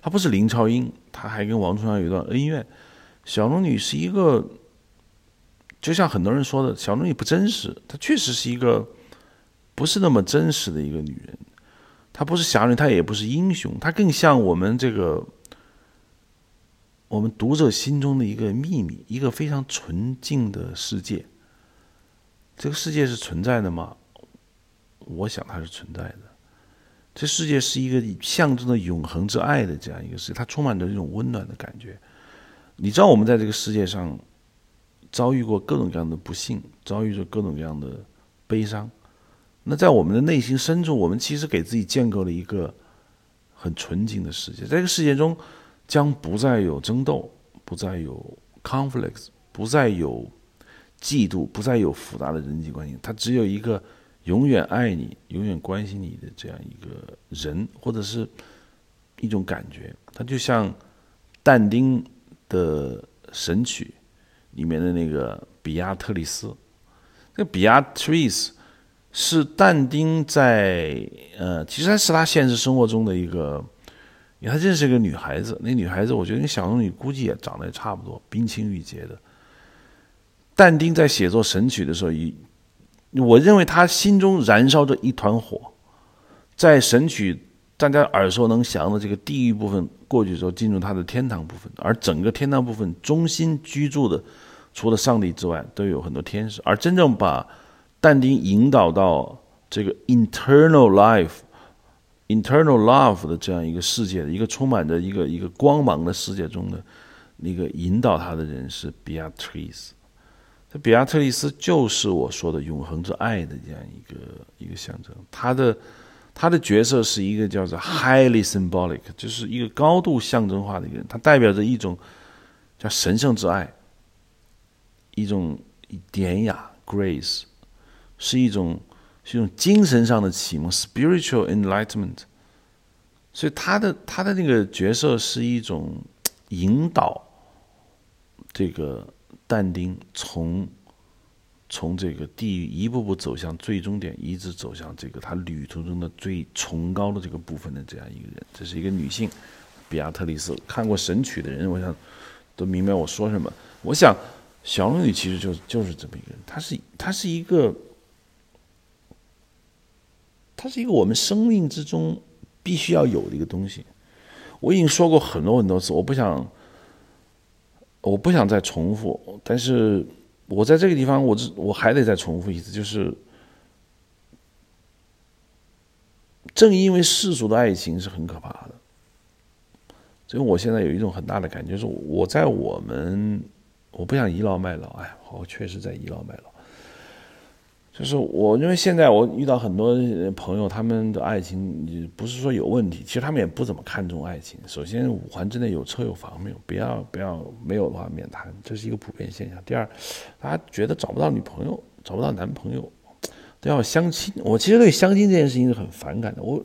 她不是林超英，她还跟王重阳有一段恩怨。小龙女是一个，就像很多人说的，小龙女不真实，她确实是一个不是那么真实的一个女人。她不是侠女，她也不是英雄，她更像我们这个。我们读者心中的一个秘密，一个非常纯净的世界。这个世界是存在的吗？我想它是存在的。这世界是一个象征着永恒之爱的这样一个世界，它充满着这种温暖的感觉。你知道，我们在这个世界上遭遇过各种各样的不幸，遭遇着各种各样的悲伤。那在我们的内心深处，我们其实给自己建构了一个很纯净的世界。在这个世界中。将不再有争斗，不再有 conflicts，不再有嫉妒，不再有复杂的人际关系。他只有一个永远爱你、永远关心你的这样一个人，或者是一种感觉。他就像但丁的《神曲》里面的那个比亚特丽斯。这个比亚特丽斯是但丁在呃，其实是他现实生活中的一个。他认识一个女孩子，那女孩子我觉得跟小龙女估计也长得也差不多，冰清玉洁的。但丁在写作《神曲》的时候，一我认为他心中燃烧着一团火，在《神曲》大家耳熟能详的这个地狱部分过去之后，进入他的天堂部分，而整个天堂部分中心居住的，除了上帝之外，都有很多天使。而真正把但丁引导到这个 internal life。Internal love 的这样一个世界，一个充满着一个一个光芒的世界中的那个引导他的人是 Beatrice。这比亚特丽斯就是我说的永恒之爱的这样一个一个象征。他的他的角色是一个叫做 highly symbolic，就是一个高度象征化的一个人。他代表着一种叫神圣之爱，一种典雅 grace，是一种。是一种精神上的启蒙，spiritual enlightenment。所以他的他的那个角色是一种引导，这个但丁从从这个地狱一步步走向最终点，一直走向这个他旅途中的最崇高的这个部分的这样一个人。这是一个女性，比亚特丽斯。看过《神曲》的人，我想都明白我说什么。我想小龙女其实就就是这么一个人，她是她是一个。它是一个我们生命之中必须要有的一个东西。我已经说过很多很多次，我不想，我不想再重复。但是我在这个地方，我我还得再重复一次，就是正因为世俗的爱情是很可怕的，所以我现在有一种很大的感觉，就是我在我们，我不想倚老卖老。哎，我确实在倚老卖老。就是我因为现在我遇到很多朋友，他们的爱情不是说有问题，其实他们也不怎么看重爱情。首先，五环之内有车有房没有？不要不要没有的话免谈，这是一个普遍现象。第二，大家觉得找不到女朋友、找不到男朋友，都要相亲。我其实对相亲这件事情是很反感的。我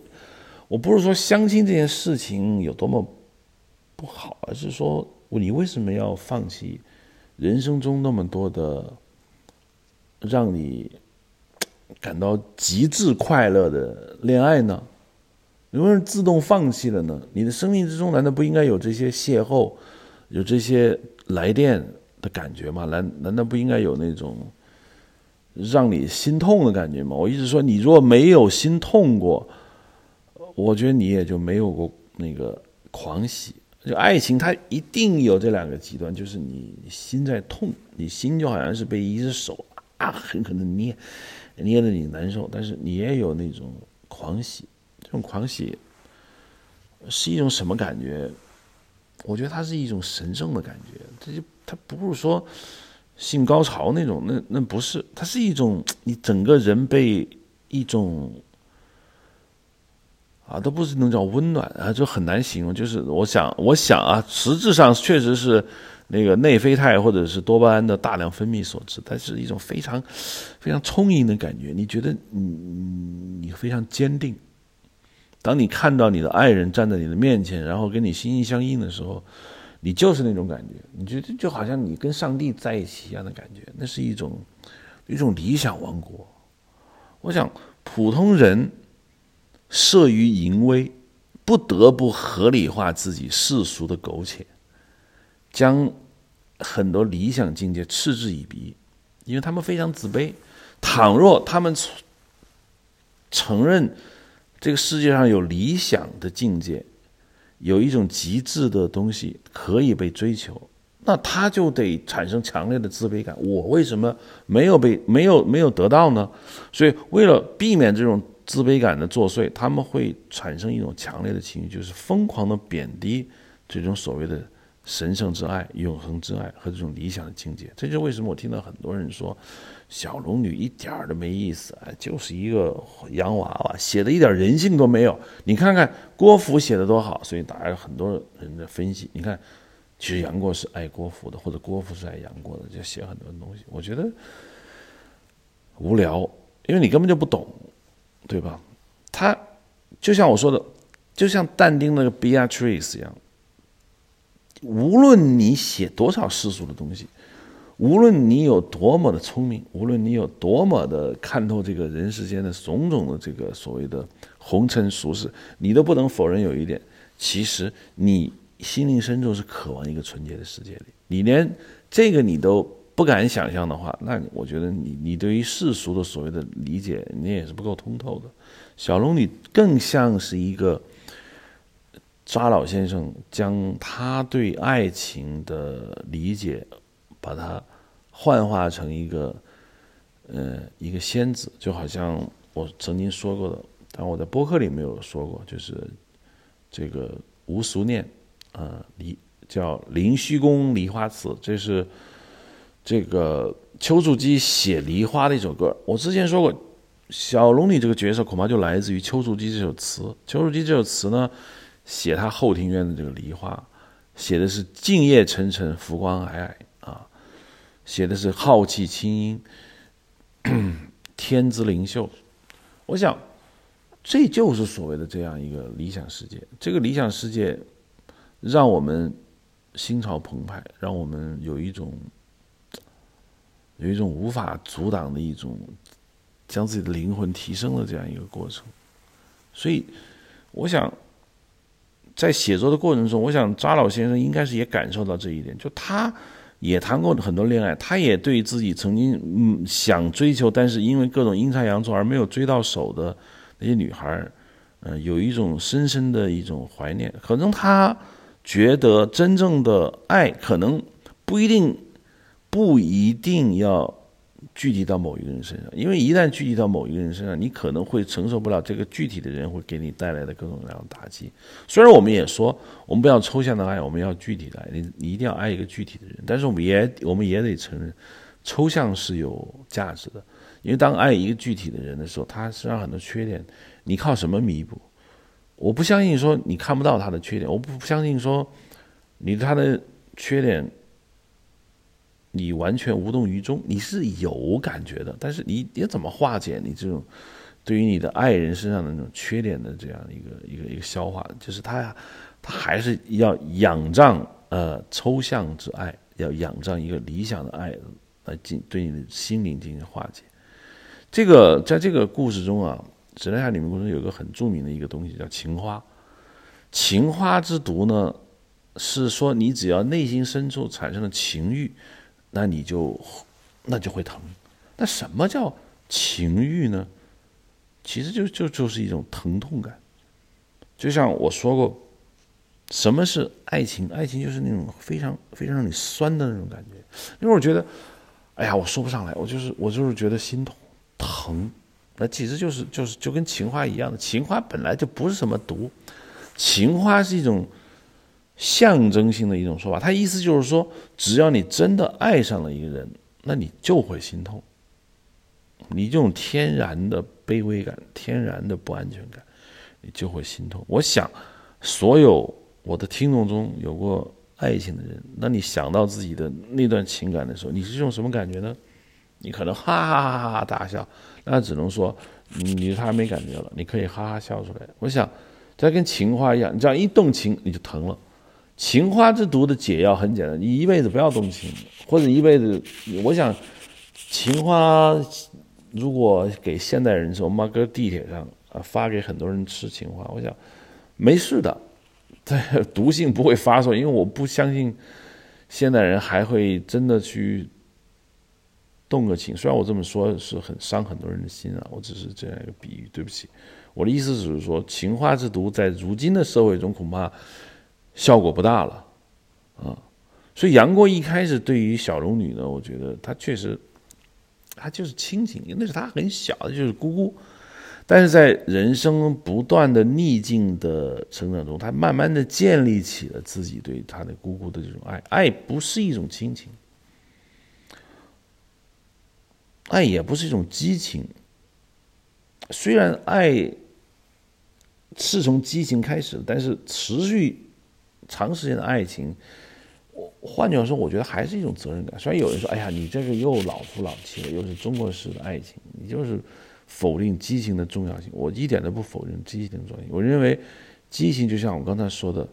我不是说相亲这件事情有多么不好，而是说你为什么要放弃人生中那么多的让你。感到极致快乐的恋爱呢？为什么自动放弃了呢？你的生命之中难道不应该有这些邂逅，有这些来电的感觉吗？难难道不应该有那种让你心痛的感觉吗？我一直说，你如果没有心痛过，我觉得你也就没有过那个狂喜。就爱情，它一定有这两个极端，就是你心在痛，你心就好像是被一只手啊，狠狠的捏。捏得你难受，但是你也有那种狂喜，这种狂喜，是一种什么感觉？我觉得它是一种神圣的感觉，这就它不是说性高潮那种，那那不是，它是一种你整个人被一种啊，都不是能叫温暖啊，就很难形容。就是我想，我想啊，实质上确实是那个内啡肽或者是多巴胺的大量分泌所致，它是一种非常非常充盈的感觉。你觉得你你非常坚定。当你看到你的爱人站在你的面前，然后跟你心心相印的时候，你就是那种感觉，你觉得就好像你跟上帝在一起一样的感觉，那是一种一种理想王国。我想，普通人慑于淫威，不得不合理化自己世俗的苟且，将很多理想境界嗤之以鼻，因为他们非常自卑。倘若他们承认。这个世界上有理想的境界，有一种极致的东西可以被追求，那他就得产生强烈的自卑感。我为什么没有被没有没有得到呢？所以为了避免这种自卑感的作祟，他们会产生一种强烈的情绪，就是疯狂的贬低这种所谓的神圣之爱、永恒之爱和这种理想的境界。这就是为什么我听到很多人说。小龙女一点儿都没意思啊，就是一个洋娃娃，写的一点人性都没有。你看看郭芙写的多好，所以大家很多人在分析。你看，其实杨过是爱郭芙的，或者郭芙是爱杨过的，就写很多东西。我觉得无聊，因为你根本就不懂，对吧？他就像我说的，就像但丁那个 Beatrice 一样，无论你写多少世俗的东西。无论你有多么的聪明，无论你有多么的看透这个人世间的种种的这个所谓的红尘俗世，你都不能否认有一点：其实你心灵深处是渴望一个纯洁的世界里。你连这个你都不敢想象的话，那我觉得你你对于世俗的所谓的理解，你也是不够通透的。小龙女更像是一个扎老先生将他对爱情的理解。把它幻化成一个，呃，一个仙子，就好像我曾经说过的，但我在播客里没有说过，就是这个吴俗念，呃，梨叫《灵虚宫梨花词》，这是这个丘处机写梨花的一首歌。我之前说过，小龙女这个角色恐怕就来自于丘处机这首词。丘处机这首词呢，写他后庭院的这个梨花，写的是静夜沉沉，浮光霭霭啊。写的是浩气清音，[CLEARS THROAT] 天姿灵秀。我想，这就是所谓的这样一个理想世界。这个理想世界，让我们心潮澎湃，让我们有一种有一种无法阻挡的一种将自己的灵魂提升的这样一个过程。所以，我想在写作的过程中，我想扎老先生应该是也感受到这一点，就他。也谈过很多恋爱，他也对自己曾经嗯想追求，但是因为各种阴差阳错而没有追到手的那些女孩嗯，有一种深深的一种怀念。可能他觉得真正的爱，可能不一定不一定要。聚集到某一个人身上，因为一旦聚集到某一个人身上，你可能会承受不了这个具体的人会给你带来的各种各样的打击。虽然我们也说，我们不要抽象的爱，我们要具体的爱，你你一定要爱一个具体的人。但是我们也我们也得承认，抽象是有价值的。因为当爱一个具体的人的时候，他身上很多缺点，你靠什么弥补？我不相信说你看不到他的缺点，我不相信说你他的缺点。你完全无动于衷，你是有感觉的，但是你你怎么化解你这种对于你的爱人身上的那种缺点的这样一个一个一个消化？就是他呀，他还是要仰仗呃抽象之爱，要仰仗一个理想的爱来进对你的心灵进行化解。这个在这个故事中啊，《指南下里面故事有个很著名的一个东西叫情花，情花之毒呢，是说你只要内心深处产生了情欲。那你就，那就会疼。那什么叫情欲呢？其实就就就是一种疼痛感。就像我说过，什么是爱情？爱情就是那种非常非常让你酸的那种感觉。因为我觉得，哎呀，我说不上来，我就是我就是觉得心痛疼。那其实就是就是就跟情花一样的，情花本来就不是什么毒，情花是一种象征性的一种说法，它意思就是说，只要你真的爱上了一个人，那你就会心痛。你这种天然的卑微感、天然的不安全感，你就会心痛。我想，所有我的听众中有过爱情的人，那你想到自己的那段情感的时候，你是这种什么感觉呢？你可能哈哈哈哈大笑，那只能说你你他没感觉了，你可以哈哈笑出来。我想，这跟情话一样，你这样一动情你就疼了。情花之毒的解药很简单，你一辈子不要动情，或者一辈子，我想，情花。如果给现代人说，我们搁地铁上啊发给很多人吃情花，我想没事的，这毒性不会发作，因为我不相信现代人还会真的去动个情。虽然我这么说是很伤很多人的心啊，我只是这样一个比喻，对不起。我的意思只是说，情花之毒在如今的社会中恐怕效果不大了啊。所以杨过一开始对于小龙女呢，我觉得他确实。他就是亲情，那是他很小的，就是姑姑。但是在人生不断的逆境的成长中，他慢慢的建立起了自己对他的姑姑的这种爱。爱不是一种亲情，爱也不是一种激情。虽然爱是从激情开始，但是持续长时间的爱情。我换句话说，我觉得还是一种责任感。虽然有人说：“哎呀，你这个又老夫老妻了，又是中国式的爱情，你就是否定激情的重要性。”我一点都不否认激情的重要性。我认为，激情就像我刚才说的，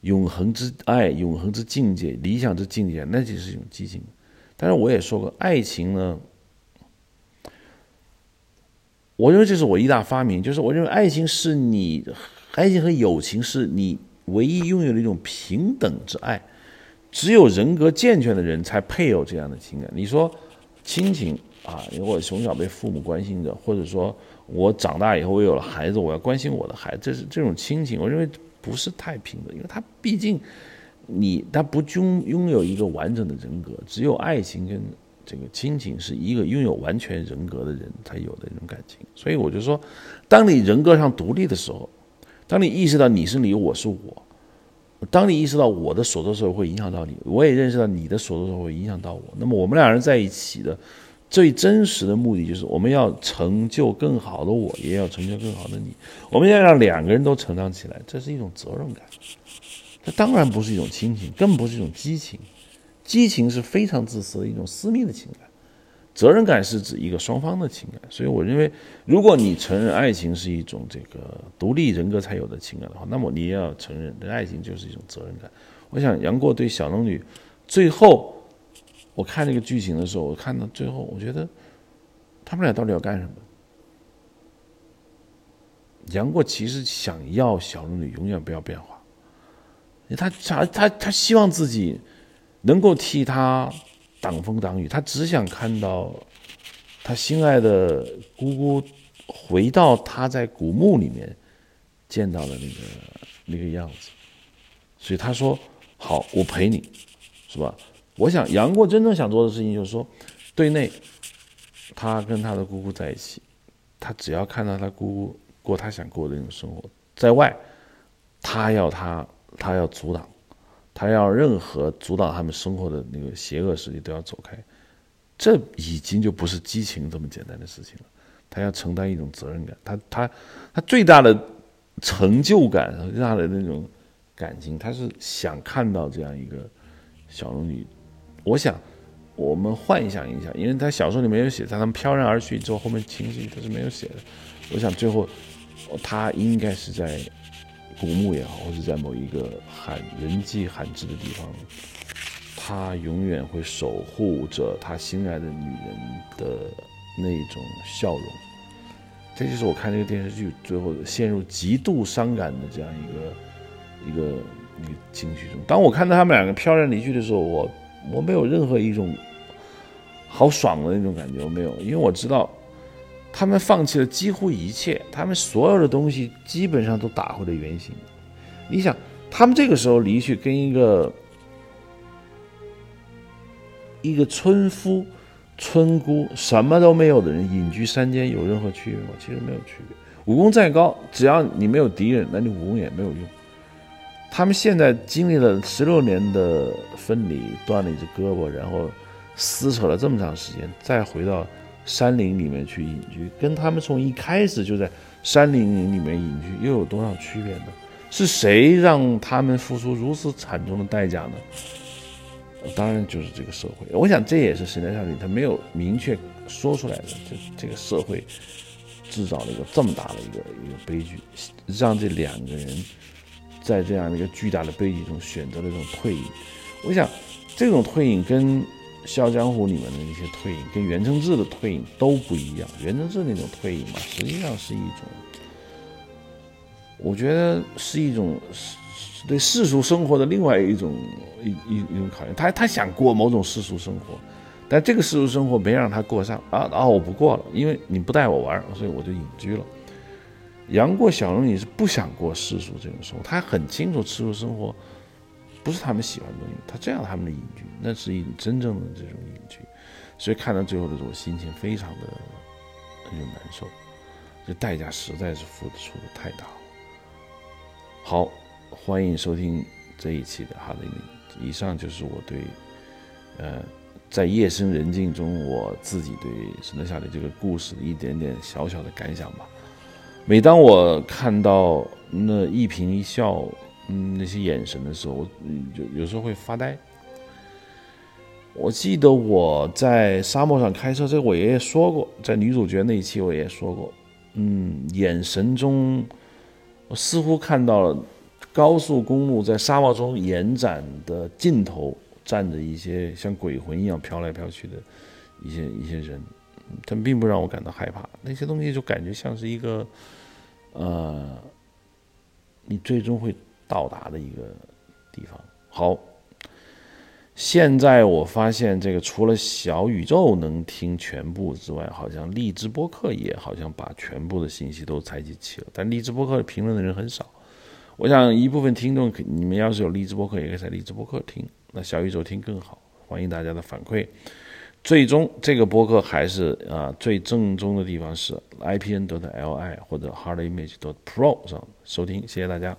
永恒之爱、永恒之境界、理想之境界，那就是一种激情。但是我也说过，爱情呢，我认为这是我一大发明，就是我认为爱情是你，爱情和友情是你唯一拥有的一种平等之爱。只有人格健全的人才配有这样的情感。你说亲情啊，因为我从小被父母关心着，或者说我长大以后我有了孩子，我要关心我的孩子，这是这种亲情，我认为不是太平等，因为他毕竟你他不拥拥有一个完整的人格，只有爱情跟这个亲情是一个拥有完全人格的人才有的一种感情。所以我就说，当你人格上独立的时候，当你意识到你是你，我是我。当你意识到我的所作所为会影响到你，我也认识到你的所作所为会影响到我。那么我们两人在一起的最真实的目的，就是我们要成就更好的我，也要成就更好的你。我们要让两个人都成长起来，这是一种责任感。这当然不是一种亲情，更不是一种激情。激情是非常自私的一种私密的情感。责任感是指一个双方的情感，所以我认为，如果你承认爱情是一种这个独立人格才有的情感的话，那么你也要承认，这爱情就是一种责任感。我想杨过对小龙女，最后我看这个剧情的时候，我看到最后，我觉得他们俩到底要干什么？杨过其实想要小龙女永远不要变化，他他他他希望自己能够替他。挡风挡雨，他只想看到他心爱的姑姑回到他在古墓里面见到的那个那个样子，所以他说：“好，我陪你，是吧？”我想杨过真正想做的事情就是说，对内他跟他的姑姑在一起，他只要看到他姑姑过他想过的那种生活；在外，他要他他要阻挡。他要任何阻挡他们生活的那个邪恶势力都要走开，这已经就不是激情这么简单的事情了。他要承担一种责任感，他他他最大的成就感和最大的那种感情，他是想看到这样一个小龙女。我想我们幻想一下，因为他小说里没有写，在他们飘然而去之后，后面情绪他是没有写的。我想最后他应该是在。古墓也好，或者在某一个罕人迹罕至的地方，他永远会守护着他心爱的女人的那种笑容。这就是我看这个电视剧最后陷入极度伤感的这样一个一个一个情绪中。当我看到他们两个飘然离去的时候，我我没有任何一种好爽的那种感觉，我没有，因为我知道。他们放弃了几乎一切，他们所有的东西基本上都打回了原形。你想，他们这个时候离去，跟一个一个村夫、村姑什么都没有的人隐居山间有任何区别吗？其实没有区别。武功再高，只要你没有敌人，那你武功也没有用。他们现在经历了十六年的分离，断了一只胳膊，然后撕扯了这么长时间，再回到山林里面去隐居，跟他们从一开始就在山林里面隐居又有多少区别呢？是谁让他们付出如此惨重的代价呢？当然就是这个社会。我想这也是神雕侠侣他没有明确说出来的，就这个社会制造了一个这么大的一个一个悲剧，让这两个人。在这样的一个巨大的悲剧中选择了这种退隐，我想这种退隐跟《笑傲江湖》里面的那些退隐，跟袁承志的退隐都不一样。袁承志那种退隐嘛，实际上是一种，我觉得是一种对世俗生活的另外一种一一一种考验。他他想过某种世俗生活，但这个世俗生活没让他过上啊啊！我不过了，因为你不带我玩，所以我就隐居了。杨过、小龙女是不想过世俗这种生活，他很清楚世俗生活不是他们喜欢的东西，他这样他们的隐居，那是一种真正的这种隐居，所以看到最后的时候，心情非常的有难受，这代价实在是付出的太大了。好，欢迎收听这一期的哈雷米，以上就是我对呃在夜深人静中我自己对神雕侠侣这个故事的一点点小小的感想吧。每当我看到那一颦一笑，嗯，那些眼神的时候，我就有时候会发呆。我记得我在沙漠上开车，这我爷爷说过，在女主角那一期我也说过，嗯，眼神中我似乎看到了高速公路在沙漠中延展的尽头，站着一些像鬼魂一样飘来飘去的一些一些人，但并不让我感到害怕，那些东西就感觉像是一个。呃，你最终会到达的一个地方。好，现在我发现这个除了小宇宙能听全部之外，好像荔枝播客也好像把全部的信息都采集齐了。但荔枝播客评论的人很少，我想一部分听众，你们要是有荔枝播客，也可以在荔枝播客听，那小宇宙听更好。欢迎大家的反馈。最终，这个播客还是啊，最正宗的地方是 IPN 的 LI 或者 HardImage 的 Pro 上收听。谢谢大家。